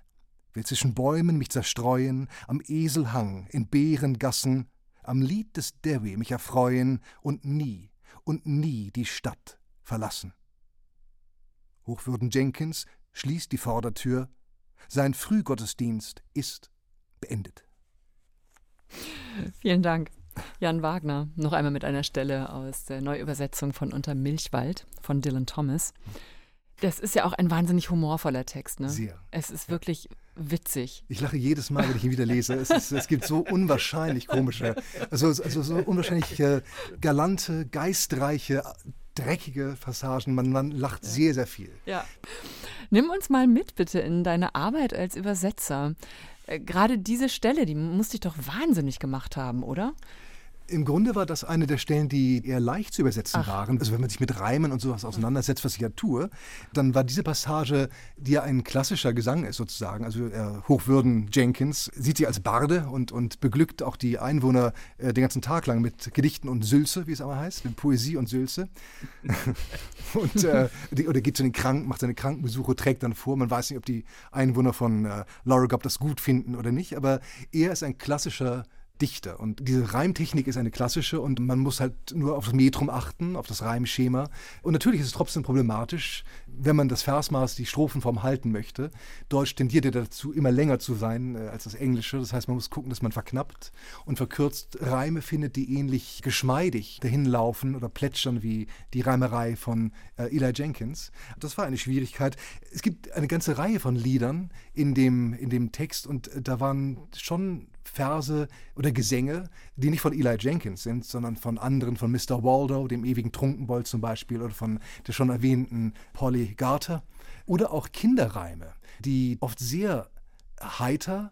will zwischen Bäumen mich zerstreuen, am Eselhang, in Bärengassen, am Lied des Derry mich erfreuen und nie, und nie die Stadt verlassen. Hochwürden Jenkins schließt die Vordertür, sein Frühgottesdienst ist beendet. Vielen Dank. Jan Wagner, noch einmal mit einer Stelle aus der Neuübersetzung von Unter Milchwald von Dylan Thomas. Das ist ja auch ein wahnsinnig humorvoller Text, ne? Sehr. Es ist wirklich witzig. Ich lache jedes Mal, wenn ich ihn wieder lese. Es, ist, es gibt so unwahrscheinlich komische, also, also so unwahrscheinlich äh, galante, geistreiche, dreckige Passagen. Man, man lacht ja. sehr, sehr viel. Ja. Nimm uns mal mit, bitte, in deine Arbeit als Übersetzer. Äh, gerade diese Stelle, die musste ich doch wahnsinnig gemacht haben, oder? Im Grunde war das eine der Stellen, die eher leicht zu übersetzen Ach. waren. Also wenn man sich mit Reimen und sowas auseinandersetzt, was ich ja tue, dann war diese Passage, die ja ein klassischer Gesang ist sozusagen, also äh, Hochwürden Jenkins sieht sie als Barde und, und beglückt auch die Einwohner äh, den ganzen Tag lang mit Gedichten und Sülze, wie es aber heißt, mit Poesie und Sülze. und, äh, die, oder geht zu den Kranken, macht seine Krankenbesuche, trägt dann vor. Man weiß nicht, ob die Einwohner von äh, Laura Gobb das gut finden oder nicht, aber er ist ein klassischer Dichter. Und diese Reimtechnik ist eine klassische und man muss halt nur auf das Metrum achten, auf das Reimschema. Und natürlich ist es trotzdem problematisch, wenn man das Versmaß, die Strophenform halten möchte. Deutsch tendiert ja dazu, immer länger zu sein äh, als das Englische. Das heißt, man muss gucken, dass man verknappt und verkürzt Reime findet, die ähnlich geschmeidig dahinlaufen oder plätschern wie die Reimerei von äh, Eli Jenkins. Das war eine Schwierigkeit. Es gibt eine ganze Reihe von Liedern in dem, in dem Text und äh, da waren schon Verse oder Gesänge, die nicht von Eli Jenkins sind, sondern von anderen, von Mr. Waldo, dem ewigen Trunkenbold zum Beispiel, oder von der schon erwähnten Polly Garter. Oder auch Kinderreime, die oft sehr heiter,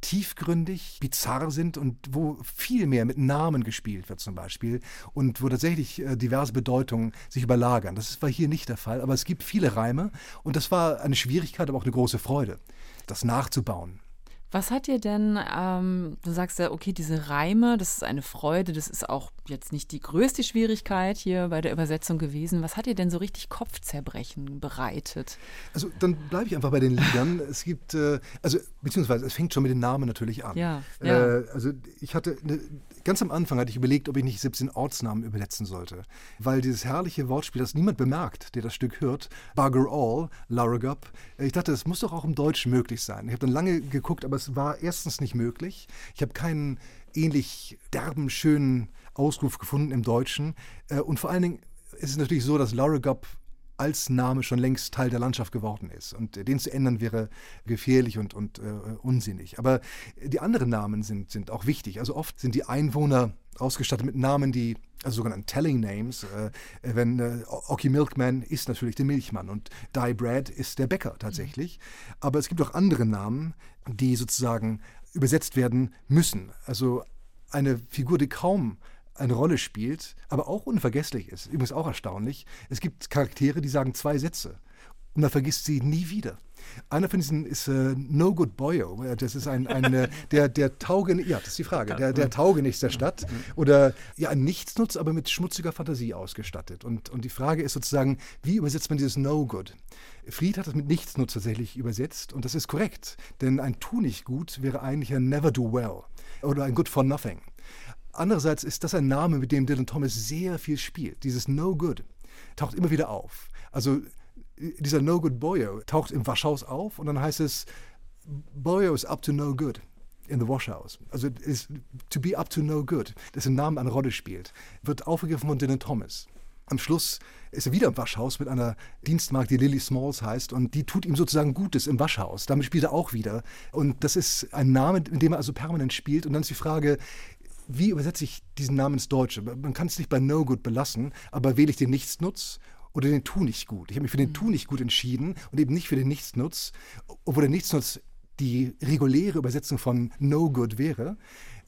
tiefgründig, bizarr sind und wo viel mehr mit Namen gespielt wird zum Beispiel und wo tatsächlich äh, diverse Bedeutungen sich überlagern. Das war hier nicht der Fall, aber es gibt viele Reime und das war eine Schwierigkeit, aber auch eine große Freude, das nachzubauen. Was hat dir denn, ähm, du sagst ja, okay, diese Reime, das ist eine Freude, das ist auch jetzt nicht die größte Schwierigkeit hier bei der Übersetzung gewesen. Was hat dir denn so richtig Kopfzerbrechen bereitet? Also dann bleibe ich einfach bei den Liedern. es gibt, äh, also beziehungsweise es fängt schon mit den Namen natürlich an. Ja, ja. Äh, also ich hatte, eine, ganz am Anfang hatte ich überlegt, ob ich nicht 17 Ortsnamen übersetzen sollte, weil dieses herrliche Wortspiel, das niemand bemerkt, der das Stück hört, Bugger All, Larrigup, äh, ich dachte, das muss doch auch im Deutschen möglich sein. Ich habe dann lange geguckt, aber es war erstens nicht möglich. Ich habe keinen ähnlich derben, schönen Ausruf gefunden im Deutschen. Äh, und vor allen Dingen ist es natürlich so, dass Laura Gubb als Name schon längst Teil der Landschaft geworden ist. Und den zu ändern wäre gefährlich und, und äh, unsinnig. Aber die anderen Namen sind, sind auch wichtig. Also oft sind die Einwohner ausgestattet mit Namen, die, also sogenannten Telling Names. Äh, wenn äh, Ocky Milkman ist natürlich der Milchmann und Die Bread ist der Bäcker tatsächlich. Mhm. Aber es gibt auch andere Namen, die sozusagen übersetzt werden müssen. Also eine Figur, die kaum eine Rolle spielt, aber auch unvergesslich ist. Übrigens auch erstaunlich. Es gibt Charaktere, die sagen zwei Sätze und man vergisst sie nie wieder. Einer von diesen ist äh, No Good Boyo. Das ist ein, ein äh, der, der Taugen, ja, das ist die Frage, der, der Taugenichts der Stadt. Oder ja, ein Nichtsnutz, aber mit schmutziger Fantasie ausgestattet. Und, und die Frage ist sozusagen, wie übersetzt man dieses No Good? Fried hat das mit Nichtsnutz tatsächlich übersetzt und das ist korrekt, denn ein Tu nicht gut wäre eigentlich ein Never Do Well oder ein Good for Nothing. Andererseits ist das ein Name, mit dem Dylan Thomas sehr viel spielt. Dieses No Good taucht immer wieder auf. Also dieser No Good Boyo taucht im Waschhaus auf und dann heißt es, Boyo is up to no good in the Washhouse. Also ist to be up to no good, dessen Namen eine Rolle spielt, wird aufgegriffen von Dylan Thomas. Am Schluss ist er wieder im Waschhaus mit einer Dienstmarkt, die Lily Smalls heißt, und die tut ihm sozusagen Gutes im Waschhaus. Damit spielt er auch wieder. Und das ist ein Name, in dem er also permanent spielt. Und dann ist die Frage, wie übersetze ich diesen Namen ins Deutsche? Man kann es nicht bei No Good belassen, aber wähle ich den Nichtsnutz oder den Tu nicht gut? Ich habe mich für den Tu nicht gut entschieden und eben nicht für den Nichtsnutz, obwohl der Nichtsnutz die reguläre Übersetzung von No Good wäre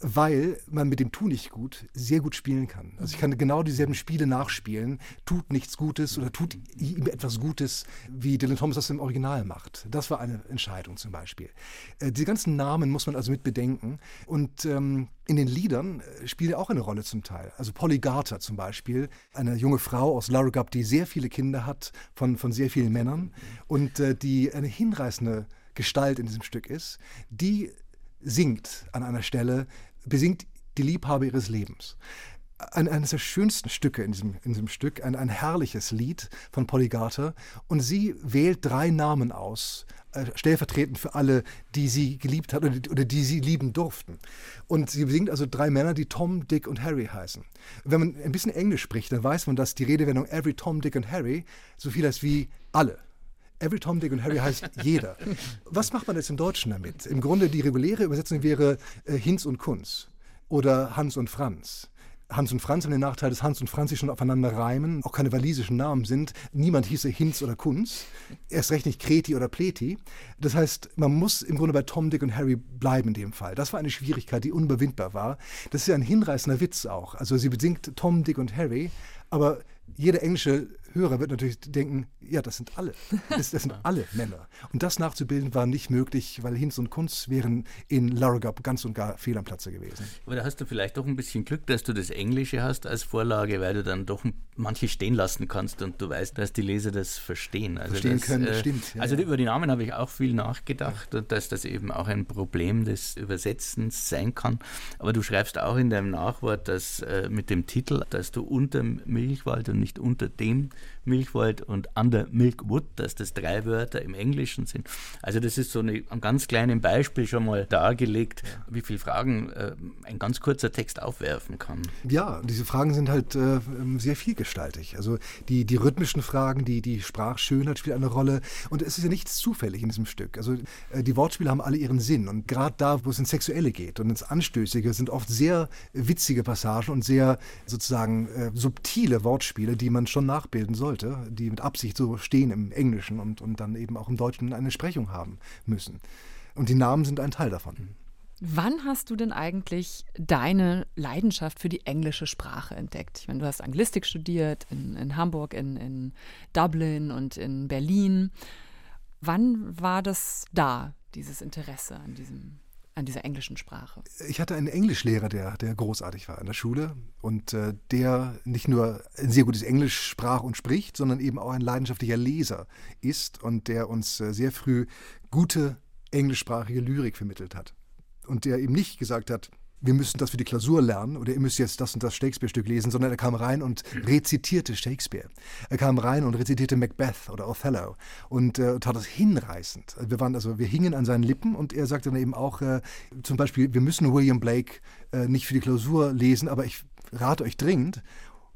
weil man mit dem Tu nicht gut sehr gut spielen kann. Also ich kann genau dieselben Spiele nachspielen, tut nichts Gutes oder tut ihm etwas Gutes, wie Dylan Thomas das im Original macht. Das war eine Entscheidung zum Beispiel. Äh, die ganzen Namen muss man also mit bedenken und ähm, in den Liedern äh, spielt er auch eine Rolle zum Teil. Also Polly Garter zum Beispiel, eine junge Frau aus Larrigup, die sehr viele Kinder hat von, von sehr vielen Männern und äh, die eine hinreißende Gestalt in diesem Stück ist, die singt an einer Stelle, besingt die Liebhaber ihres Lebens. Ein, eines der schönsten Stücke in diesem, in diesem Stück, ein, ein herrliches Lied von Polygata. Und sie wählt drei Namen aus, äh, stellvertretend für alle, die sie geliebt hat oder die, oder die, sie lieben durften. Und sie besingt also drei Männer, die Tom, Dick und Harry heißen. Wenn man ein bisschen Englisch spricht, dann weiß man, dass die Redewendung Every Tom, Dick und Harry so viel heißt wie alle. Every Tom, Dick und Harry heißt jeder. Was macht man jetzt im Deutschen damit? Im Grunde die reguläre Übersetzung wäre äh, Hinz und Kunz oder Hans und Franz. Hans und Franz haben den Nachteil, dass Hans und Franz sich schon aufeinander reimen, auch keine walisischen Namen sind. Niemand hieße Hinz oder Kunz, erst recht nicht Kreti oder Pleti. Das heißt, man muss im Grunde bei Tom, Dick und Harry bleiben in dem Fall. Das war eine Schwierigkeit, die unüberwindbar war. Das ist ja ein hinreißender Witz auch. Also sie besingt Tom, Dick und Harry, aber jeder englische Hörer wird natürlich denken, ja, das sind alle. Das, das sind alle Männer. Und das nachzubilden war nicht möglich, weil Hinz und Kunz wären in Larrigup ganz und gar fehl am Platze gewesen. Aber da hast du vielleicht doch ein bisschen Glück, dass du das Englische hast als Vorlage, weil du dann doch manche stehen lassen kannst und du weißt, dass die Leser das verstehen. Also verstehen das, können, äh, stimmt. Ja, also ja. über die Namen habe ich auch viel nachgedacht ja. und dass das eben auch ein Problem des Übersetzens sein kann. Aber du schreibst auch in deinem Nachwort, dass äh, mit dem Titel, dass du unter Milchwald und nicht unter dem Milchwald und Under Milkwood, dass das drei Wörter im Englischen sind. Also das ist so eine, ein ganz kleines Beispiel schon mal dargelegt, wie viele Fragen äh, ein ganz kurzer Text aufwerfen kann. Ja, diese Fragen sind halt äh, sehr vielgestaltig. Also die, die rhythmischen Fragen, die, die Sprachschönheit spielt eine Rolle. Und es ist ja nichts zufällig in diesem Stück. Also äh, die Wortspiele haben alle ihren Sinn. Und gerade da, wo es ins Sexuelle geht und ins Anstößige, sind oft sehr witzige Passagen und sehr sozusagen äh, subtile Wortspiele, die man schon nachbilden sollte, die mit Absicht so stehen im Englischen und, und dann eben auch im Deutschen eine Sprechung haben müssen. Und die Namen sind ein Teil davon. Wann hast du denn eigentlich deine Leidenschaft für die englische Sprache entdeckt? Ich meine, du hast Anglistik studiert in, in Hamburg, in, in Dublin und in Berlin. Wann war das da, dieses Interesse an diesem an dieser englischen Sprache? Ich hatte einen Englischlehrer, der, der großartig war in der Schule und äh, der nicht nur ein sehr gutes Englisch sprach und spricht, sondern eben auch ein leidenschaftlicher Leser ist und der uns äh, sehr früh gute englischsprachige Lyrik vermittelt hat. Und der eben nicht gesagt hat, wir müssen das für die Klausur lernen oder ihr müsst jetzt das und das Shakespeare-Stück lesen, sondern er kam rein und rezitierte Shakespeare. Er kam rein und rezitierte Macbeth oder Othello und äh, tat das hinreißend. Wir waren also, wir hingen an seinen Lippen und er sagte dann eben auch, äh, zum Beispiel, wir müssen William Blake äh, nicht für die Klausur lesen, aber ich rate euch dringend,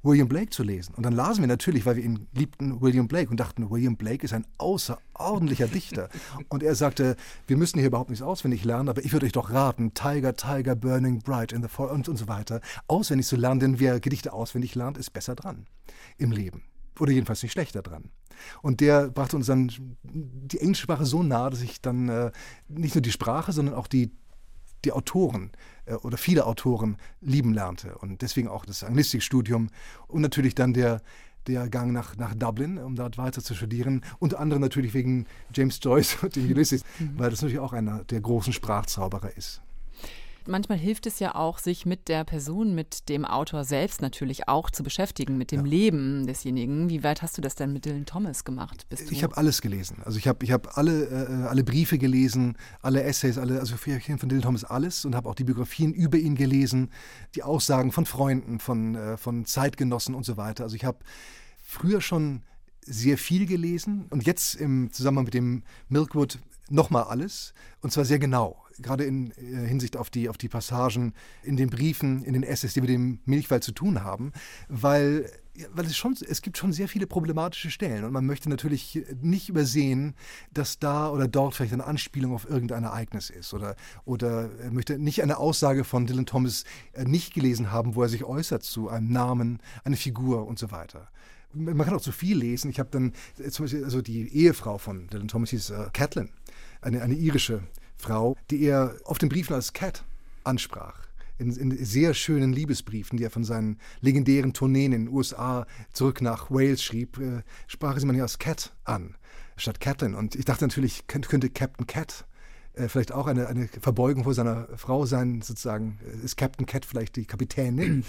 William Blake zu lesen. Und dann lasen wir natürlich, weil wir ihn liebten, William Blake und dachten, William Blake ist ein außerordentlicher Dichter. Und er sagte, wir müssen hier überhaupt nichts auswendig lernen, aber ich würde euch doch raten, Tiger, Tiger, Burning Bright in the Forest und, und so weiter, auswendig zu lernen, denn wer Gedichte auswendig lernt, ist besser dran im Leben. Oder jedenfalls nicht schlechter dran. Und der brachte uns dann die englische Sprache so nah, dass ich dann äh, nicht nur die Sprache, sondern auch die die Autoren äh, oder viele Autoren lieben lernte. Und deswegen auch das Anglistikstudium und natürlich dann der, der Gang nach, nach Dublin, um dort weiter zu studieren. Unter anderem natürlich wegen James Joyce und dem Ulysses, mhm. weil das natürlich auch einer der großen Sprachzauberer ist manchmal hilft es ja auch, sich mit der Person, mit dem Autor selbst natürlich auch zu beschäftigen, mit dem ja. Leben desjenigen. Wie weit hast du das denn mit Dylan Thomas gemacht? ich habe alles gelesen. Also ich habe ich hab alle, äh, alle Briefe gelesen, alle Essays, alle, also von Dylan Thomas alles und habe auch die Biografien über ihn gelesen, die Aussagen von Freunden, von, äh, von Zeitgenossen und so weiter. Also ich habe früher schon sehr viel gelesen und jetzt im Zusammenhang mit dem Milkwood nochmal alles und zwar sehr genau gerade in äh, Hinsicht auf die, auf die Passagen in den Briefen, in den Essays, die mit dem Milchwald zu tun haben, weil weil es schon, es gibt schon sehr viele problematische Stellen und man möchte natürlich nicht übersehen, dass da oder dort vielleicht eine Anspielung auf irgendein Ereignis ist oder, oder möchte nicht eine Aussage von Dylan Thomas äh, nicht gelesen haben, wo er sich äußert zu einem Namen, eine Figur und so weiter man kann auch zu viel lesen. Ich habe dann äh, zum Beispiel also die Ehefrau von Dylan Thomas hieß äh, Catelyn, eine, eine irische Frau, die er auf den Briefen als Cat ansprach. In, in, sehr schönen Liebesbriefen, die er von seinen legendären Tourneen in den USA zurück nach Wales schrieb, äh, sprach sie man ja als Cat an, statt Catelyn. Und ich dachte natürlich, könnte Captain Cat äh, vielleicht auch eine, eine Verbeugung vor seiner Frau sein, sozusagen. Äh, ist Captain Cat vielleicht die Kapitänin?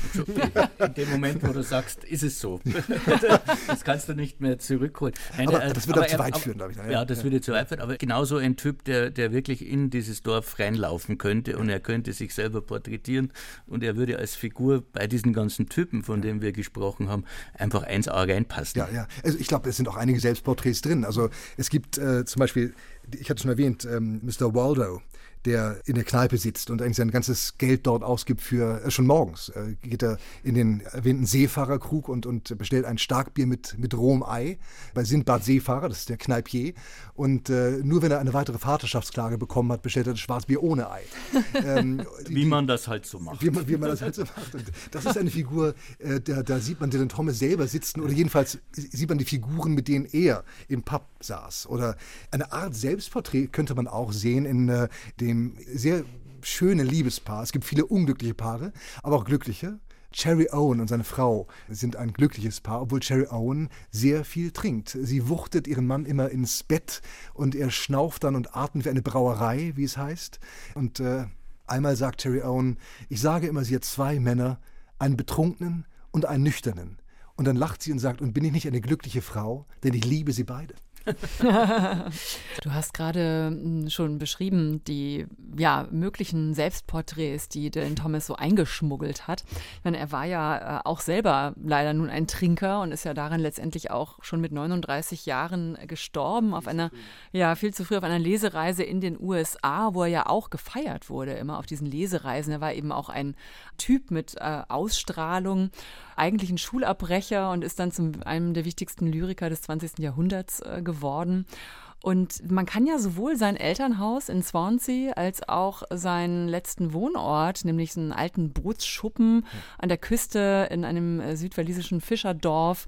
In dem Moment, wo du sagst, ist es so. das kannst du nicht mehr zurückholen. Nein, aber, äh, das würde zu weit führen, glaube ich. Ja, ja das ja. würde zu weit führen. Aber genauso ein Typ, der, der wirklich in dieses Dorf reinlaufen könnte und er könnte sich selber porträtieren und er würde als Figur bei diesen ganzen Typen, von denen wir gesprochen haben, einfach 1A reinpassen. Ja, ja. Also ich glaube, es sind auch einige Selbstporträts drin. Also es gibt äh, zum Beispiel ich hatte schon erwähnt, ähm, Mr. Waldo, der in der Kneipe sitzt und eigentlich sein ganzes Geld dort ausgibt für, äh, schon morgens, äh, geht er in den erwähnten Seefahrerkrug und, und bestellt ein Starkbier mit, mit rohem Ei bei Sindbad Seefahrer, das ist der Kneipier. Und äh, nur wenn er eine weitere Vaterschaftsklage bekommen hat, bestellt er das Schwarzbier ohne Ei. Ähm, wie die, man das halt so macht. Wie man, wie man das halt so macht. Und das ist eine Figur, äh, da, da sieht man Dylan Thomas selber sitzen oder jedenfalls sieht man die Figuren, mit denen er im Pub saß. Oder eine Art Selbstporträt könnte man auch sehen in äh, dem sehr schönen Liebespaar. Es gibt viele unglückliche Paare, aber auch glückliche. Cherry Owen und seine Frau sind ein glückliches Paar, obwohl Cherry Owen sehr viel trinkt. Sie wuchtet ihren Mann immer ins Bett und er schnauft dann und atmet wie eine Brauerei, wie es heißt. Und äh, einmal sagt Cherry Owen, ich sage immer, sie hat zwei Männer, einen Betrunkenen und einen Nüchternen. Und dann lacht sie und sagt, und bin ich nicht eine glückliche Frau, denn ich liebe sie beide. du hast gerade hm, schon beschrieben, die ja, möglichen Selbstporträts, die Dylan Thomas so eingeschmuggelt hat. Ich meine, er war ja äh, auch selber leider nun ein Trinker und ist ja daran letztendlich auch schon mit 39 Jahren gestorben auf einer, ja, viel zu früh auf einer Lesereise in den USA, wo er ja auch gefeiert wurde, immer auf diesen Lesereisen. Er war eben auch ein Typ mit äh, Ausstrahlung, eigentlich ein Schulabbrecher und ist dann zu einem der wichtigsten Lyriker des 20. Jahrhunderts äh, geworden. Und man kann ja sowohl sein Elternhaus in Swansea als auch seinen letzten Wohnort, nämlich so einen alten Bootsschuppen an der Küste in einem äh, südwalisischen Fischerdorf,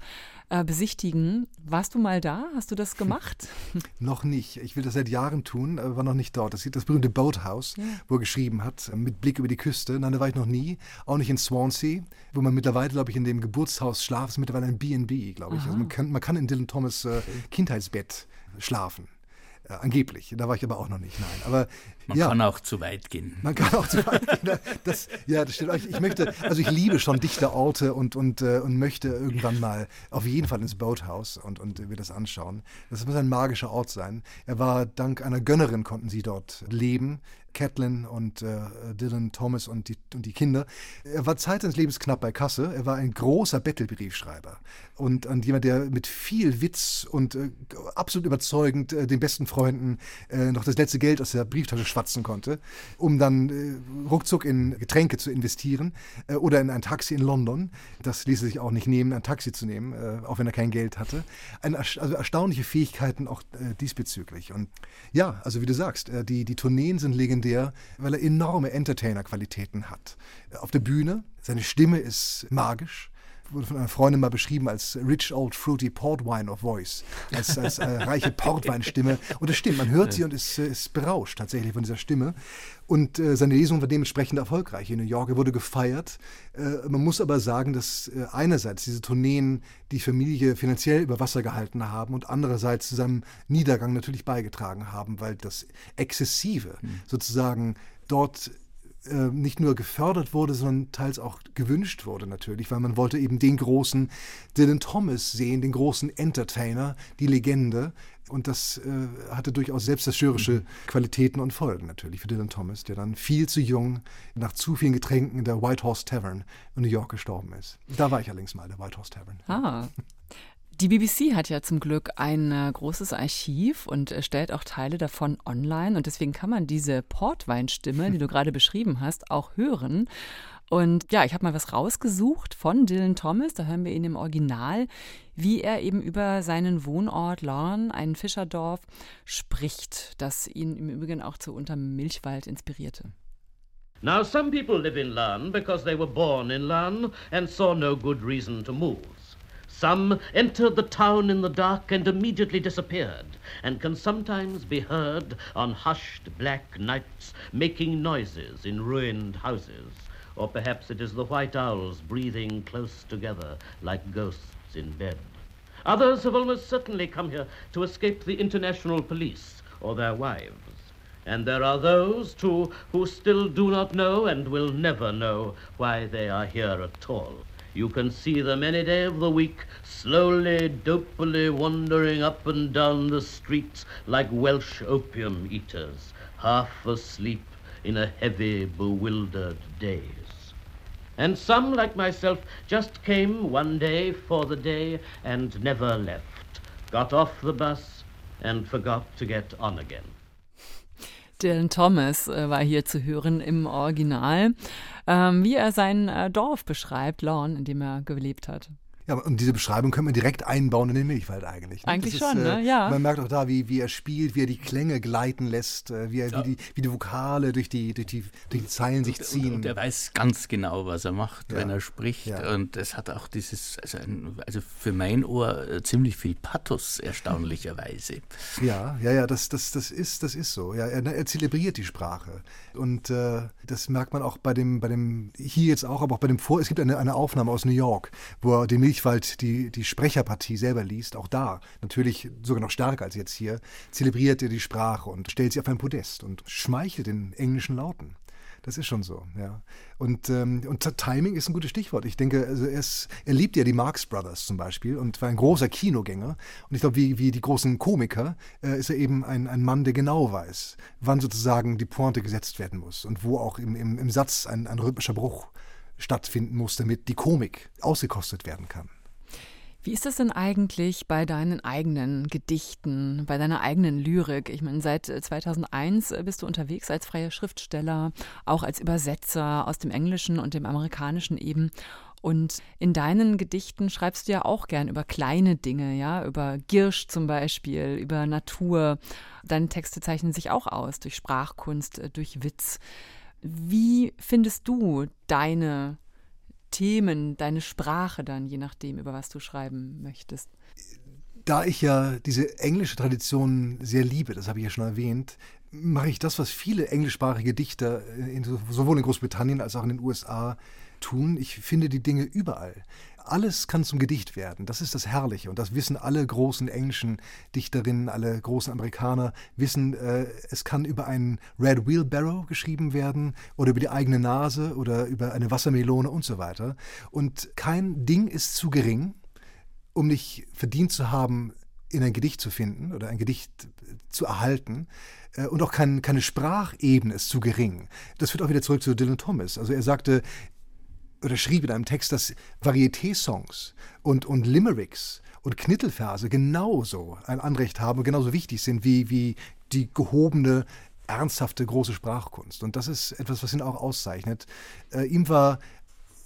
äh, besichtigen. Warst du mal da? Hast du das gemacht? noch nicht. Ich will das seit Jahren tun, aber war noch nicht dort. Das ist das berühmte Boathouse, ja. wo er geschrieben hat, mit Blick über die Küste. Nein, da war ich noch nie. Auch nicht in Swansea, wo man mittlerweile, glaube ich, in dem Geburtshaus schlaft. Das ist mittlerweile ein B&B, glaube ich. Also man kann, man kann in Dylan Thomas äh, Kindheitsbett schlafen. Äh, angeblich. Da war ich aber auch noch nicht, nein. Aber man ja, kann auch zu weit gehen. Man kann auch zu weit gehen. Das, ja, das stimmt. Ich möchte, also ich liebe schon dichte Orte und, und, äh, und möchte irgendwann mal auf jeden Fall ins Boathouse und, und mir das anschauen. Das muss ein magischer Ort sein. Er war dank einer Gönnerin konnten sie dort leben. Catelyn und äh, Dylan Thomas und die, und die Kinder. Er war Zeit seines Lebens knapp bei Kasse. Er war ein großer Bettelbriefschreiber und, und jemand, der mit viel Witz und äh, absolut überzeugend äh, den besten Freunden äh, noch das letzte Geld aus der Brieftasche schwatzen konnte, um dann äh, ruckzuck in Getränke zu investieren äh, oder in ein Taxi in London. Das ließ sich auch nicht nehmen, ein Taxi zu nehmen, auch wenn er kein Geld hatte. Ein, also erstaunliche Fähigkeiten auch diesbezüglich. Und ja, also wie du sagst, die, die Tourneen sind legendär, weil er enorme Entertainer-Qualitäten hat. Auf der Bühne, seine Stimme ist magisch wurde von einer Freundin mal beschrieben als Rich Old Fruity Port Wine of Voice, als, als äh, reiche Portweinstimme. Und das stimmt, man hört sie und ist, äh, ist berauscht tatsächlich von dieser Stimme. Und äh, seine Lesung war dementsprechend erfolgreich in New York. Er wurde gefeiert. Äh, man muss aber sagen, dass äh, einerseits diese Tourneen die Familie finanziell über Wasser gehalten haben und andererseits zu seinem Niedergang natürlich beigetragen haben, weil das Exzessive mhm. sozusagen dort äh, nicht nur gefördert wurde, sondern teils auch gewünscht wurde natürlich, weil man wollte eben den großen Dylan Thomas sehen, den großen Entertainer, die Legende. Und das äh, hatte durchaus selbstzerstörerische mhm. Qualitäten und Folgen natürlich für Dylan Thomas, der dann viel zu jung nach zu vielen Getränken in der White Horse Tavern in New York gestorben ist. Da war ich allerdings mal, der White Horse Tavern. Ah. Die BBC hat ja zum Glück ein äh, großes Archiv und äh, stellt auch Teile davon online. Und deswegen kann man diese Portweinstimme, die du gerade beschrieben hast, auch hören. Und ja, ich habe mal was rausgesucht von Dylan Thomas, da hören wir ihn im Original, wie er eben über seinen Wohnort Larne, ein Fischerdorf, spricht, das ihn im Übrigen auch zu Unterm Milchwald inspirierte. Now some people live in Larne because they were born in Larne and saw no good reason to move. Some entered the town in the dark and immediately disappeared, and can sometimes be heard on hushed black nights making noises in ruined houses. Or perhaps it is the white owls breathing close together like ghosts in bed. Others have almost certainly come here to escape the international police or their wives. And there are those, too, who still do not know and will never know why they are here at all. You can see them any day of the week, slowly, dopily wandering up and down the streets like Welsh opium eaters, half asleep in a heavy, bewildered daze. And some, like myself, just came one day for the day and never left, got off the bus and forgot to get on again. Dylan Thomas äh, war hier zu hören im Original, ähm, wie er sein äh, Dorf beschreibt, Lawn, in dem er gelebt hat. Ja, und diese Beschreibung können wir direkt einbauen in den Milchwald eigentlich. Ne? Eigentlich schon, äh, ne? Ja. Man merkt auch da, wie, wie er spielt, wie er die Klänge gleiten lässt, äh, wie, er, ja. wie, die, wie die Vokale durch die, durch die, durch die Zeilen sich ziehen. Und, und er weiß ganz genau, was er macht, ja. wenn er spricht. Ja. Und es hat auch dieses, also, ein, also für mein Ohr äh, ziemlich viel Pathos, erstaunlicherweise. Ja, ja, ja, das, das, das, ist, das ist so. Ja, er, er zelebriert die Sprache. Und äh, das merkt man auch bei dem, bei dem, hier jetzt auch, aber auch bei dem Vor, es gibt eine, eine Aufnahme aus New York, wo er den Milch Stichwald die, die Sprecherpartie selber liest, auch da, natürlich sogar noch stärker als jetzt hier, zelebriert er die Sprache und stellt sie auf ein Podest und schmeichelt den englischen Lauten. Das ist schon so, ja. Und, ähm, und Timing ist ein gutes Stichwort. Ich denke, also er, ist, er liebt ja die Marx Brothers zum Beispiel und war ein großer Kinogänger. Und ich glaube, wie, wie die großen Komiker äh, ist er eben ein, ein Mann, der genau weiß, wann sozusagen die Pointe gesetzt werden muss und wo auch im, im, im Satz ein, ein rhythmischer Bruch stattfinden muss, damit die Komik ausgekostet werden kann. Wie ist das denn eigentlich bei deinen eigenen Gedichten, bei deiner eigenen Lyrik? Ich meine, seit 2001 äh, bist du unterwegs als freier Schriftsteller, auch als Übersetzer aus dem Englischen und dem Amerikanischen eben. Und in deinen Gedichten schreibst du ja auch gern über kleine Dinge, ja, über Girsch zum Beispiel, über Natur. Deine Texte zeichnen sich auch aus durch Sprachkunst, äh, durch Witz. Wie findest du deine Themen, deine Sprache dann, je nachdem, über was du schreiben möchtest? Da ich ja diese englische Tradition sehr liebe, das habe ich ja schon erwähnt, mache ich das, was viele englischsprachige Dichter in, sowohl in Großbritannien als auch in den USA tun. Ich finde die Dinge überall alles kann zum Gedicht werden. Das ist das Herrliche. Und das wissen alle großen englischen Dichterinnen, alle großen Amerikaner, wissen, äh, es kann über einen Red Wheelbarrow geschrieben werden oder über die eigene Nase oder über eine Wassermelone und so weiter. Und kein Ding ist zu gering, um nicht verdient zu haben, in ein Gedicht zu finden oder ein Gedicht zu erhalten. Äh, und auch kein, keine Sprachebene ist zu gering. Das führt auch wieder zurück zu Dylan Thomas. Also er sagte, oder schrieb in einem Text, dass Varieté-Songs und, und Limericks und Knittelverse genauso ein Anrecht haben und genauso wichtig sind wie, wie die gehobene, ernsthafte, große Sprachkunst. Und das ist etwas, was ihn auch auszeichnet. Äh, ihm war,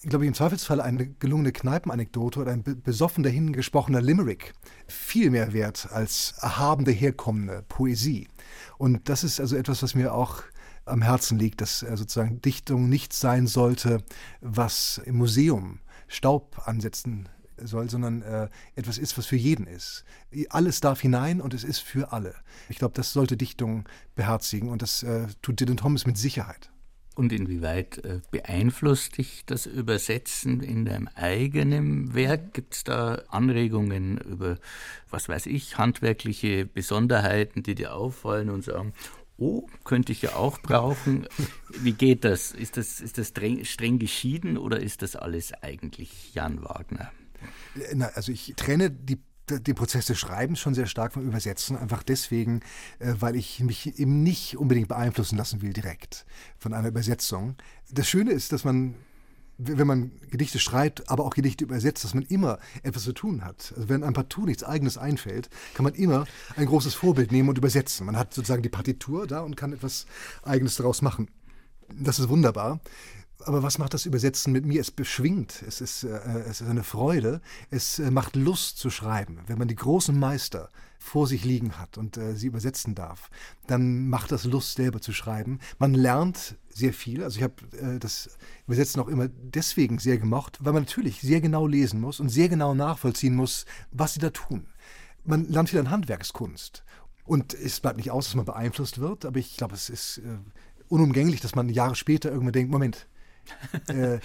glaube ich, im Zweifelsfall eine gelungene Kneipenanekdote oder ein besoffen dahingesprochener Limerick viel mehr wert als erhabende, herkommende Poesie. Und das ist also etwas, was mir auch am Herzen liegt, dass sozusagen Dichtung nichts sein sollte, was im Museum Staub ansetzen soll, sondern äh, etwas ist, was für jeden ist. Alles darf hinein und es ist für alle. Ich glaube, das sollte Dichtung beherzigen und das äh, tut Dylan Thomas mit Sicherheit. Und inwieweit äh, beeinflusst dich das Übersetzen in deinem eigenen Werk? Gibt es da Anregungen über, was weiß ich, handwerkliche Besonderheiten, die dir auffallen und sagen, oh, könnte ich ja auch brauchen. Wie geht das? Ist das, ist das streng, streng geschieden oder ist das alles eigentlich Jan Wagner? Na, also ich trenne die den Prozess des Schreibens schon sehr stark vom Übersetzen, einfach deswegen, äh, weil ich mich eben nicht unbedingt beeinflussen lassen will direkt von einer Übersetzung. Das Schöne ist, dass man wenn man Gedichte schreibt, aber auch Gedichte übersetzt, dass man immer etwas zu tun hat. Also wenn einem partout nichts Eigenes einfällt, kann man immer ein großes Vorbild nehmen und übersetzen. Man hat sozusagen die Partitur da und kann etwas Eigenes daraus machen. Das ist wunderbar. Aber was macht das Übersetzen mit mir? Es beschwingt, es ist, äh, es ist eine Freude, es äh, macht Lust zu schreiben. Wenn man die großen Meister vor sich liegen hat und äh, sie übersetzen darf, dann macht das Lust, selber zu schreiben. Man lernt sehr viel. Also ich habe äh, das Übersetzen auch immer deswegen sehr gemocht, weil man natürlich sehr genau lesen muss und sehr genau nachvollziehen muss, was sie da tun. Man lernt viel an Handwerkskunst. Und es bleibt nicht aus, dass man beeinflusst wird, aber ich glaube, es ist äh, unumgänglich, dass man Jahre später irgendwann denkt, Moment, äh,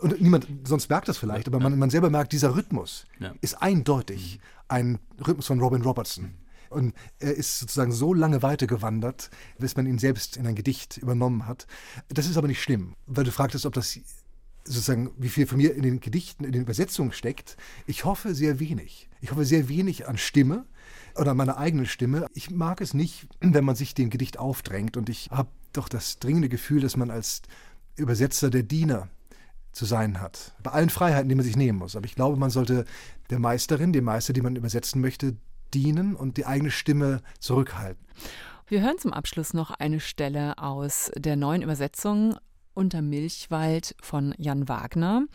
und niemand sonst merkt das vielleicht, aber man, man selber merkt, dieser Rhythmus ja. ist eindeutig ein Rhythmus von Robin Robertson. Und er ist sozusagen so lange weitergewandert, bis man ihn selbst in ein Gedicht übernommen hat. Das ist aber nicht schlimm, weil du fragtest, ob das sozusagen, wie viel von mir in den Gedichten, in den Übersetzungen steckt. Ich hoffe sehr wenig. Ich hoffe sehr wenig an Stimme oder an meiner eigenen Stimme. Ich mag es nicht, wenn man sich dem Gedicht aufdrängt. Und ich habe doch das dringende Gefühl, dass man als Übersetzer der Diener zu sein hat. Bei allen Freiheiten, die man sich nehmen muss. Aber ich glaube, man sollte der Meisterin, dem Meister, die man übersetzen möchte, dienen und die eigene Stimme zurückhalten. Wir hören zum Abschluss noch eine Stelle aus der neuen Übersetzung Unter Milchwald von Jan Wagner.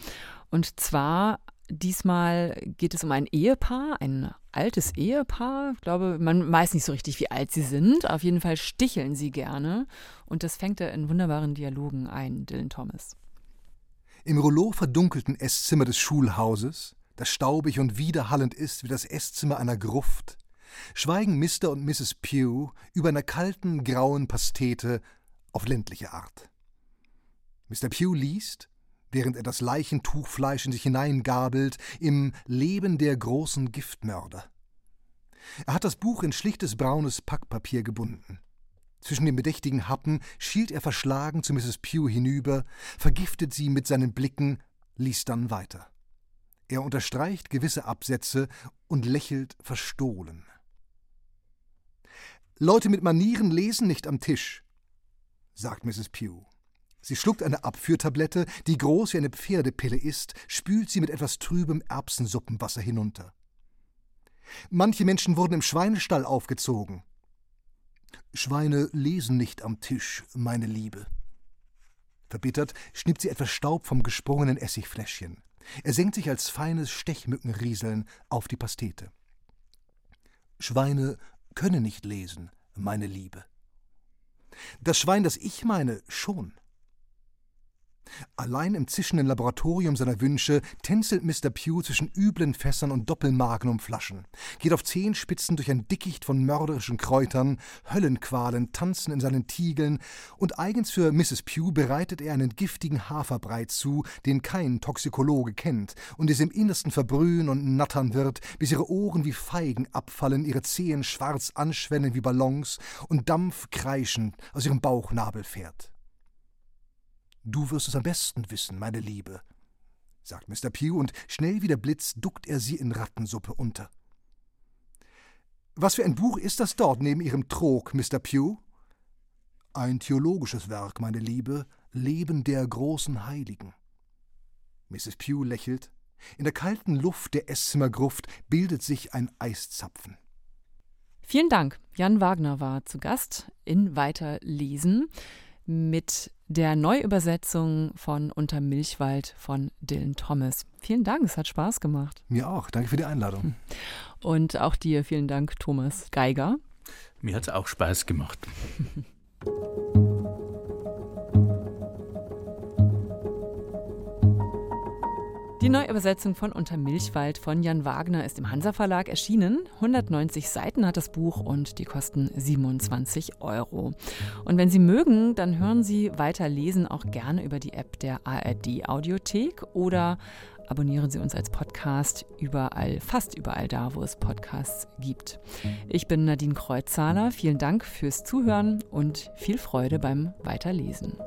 Und zwar diesmal geht es um ein Ehepaar, ein altes Ehepaar. Ich glaube, man weiß nicht so richtig, wie alt sie sind. Auf jeden Fall sticheln sie gerne. Und das fängt er in wunderbaren Dialogen ein, Dylan Thomas. Im Rouleau verdunkelten Esszimmer des Schulhauses, das staubig und widerhallend ist wie das Esszimmer einer Gruft, schweigen Mr. und Mrs. Pugh über einer kalten, grauen Pastete auf ländliche Art. Mr. Pugh liest, während er das Leichentuchfleisch in sich hineingabelt, im Leben der großen Giftmörder. Er hat das Buch in schlichtes braunes Packpapier gebunden. Zwischen den bedächtigen Happen schielt er verschlagen zu Mrs. Pugh hinüber, vergiftet sie mit seinen Blicken, liest dann weiter. Er unterstreicht gewisse Absätze und lächelt verstohlen. Leute mit Manieren lesen nicht am Tisch, sagt Mrs. Pugh. Sie schluckt eine Abführtablette, die groß wie eine Pferdepille ist, spült sie mit etwas trübem Erbsensuppenwasser hinunter. Manche Menschen wurden im Schweinestall aufgezogen. Schweine lesen nicht am Tisch, meine Liebe. Verbittert schnippt sie etwas Staub vom gesprungenen Essigfläschchen. Er senkt sich als feines Stechmückenrieseln auf die Pastete. Schweine können nicht lesen, meine Liebe. Das Schwein, das ich meine, schon. Allein im zischenden Laboratorium seiner Wünsche tänzelt Mr. Pugh zwischen üblen Fässern und Doppelmagnumflaschen, geht auf Zehenspitzen durch ein Dickicht von mörderischen Kräutern, Höllenqualen tanzen in seinen Tiegeln, und eigens für Mrs. Pugh bereitet er einen giftigen Haferbrei zu, den kein Toxikologe kennt und es im Innersten verbrühen und nattern wird, bis ihre Ohren wie Feigen abfallen, ihre Zehen schwarz anschwellen wie Ballons und Dampf kreischend aus ihrem Bauchnabel fährt. Du wirst es am besten wissen, meine Liebe, sagt Mr. Pugh, und schnell wie der Blitz duckt er sie in Rattensuppe unter. Was für ein Buch ist das dort neben Ihrem Trog, Mr. Pugh? Ein theologisches Werk, meine Liebe, Leben der großen Heiligen. Mrs. Pugh lächelt. In der kalten Luft der Esszimmergruft bildet sich ein Eiszapfen. Vielen Dank. Jan Wagner war zu Gast in Weiterlesen mit der Neuübersetzung von Unter Milchwald von Dylan Thomas. Vielen Dank, es hat Spaß gemacht. Mir auch. Danke für die Einladung. Hm. Und auch dir vielen Dank, Thomas Geiger. Mir hat es auch Spaß gemacht. Die Neuübersetzung von Unter Milchwald von Jan Wagner ist im Hansa Verlag erschienen. 190 Seiten hat das Buch und die kosten 27 Euro. Und wenn Sie mögen, dann hören Sie weiter lesen auch gerne über die App der ARD Audiothek oder abonnieren Sie uns als Podcast überall, fast überall da, wo es Podcasts gibt. Ich bin Nadine Kreuzzahler. Vielen Dank fürs Zuhören und viel Freude beim Weiterlesen.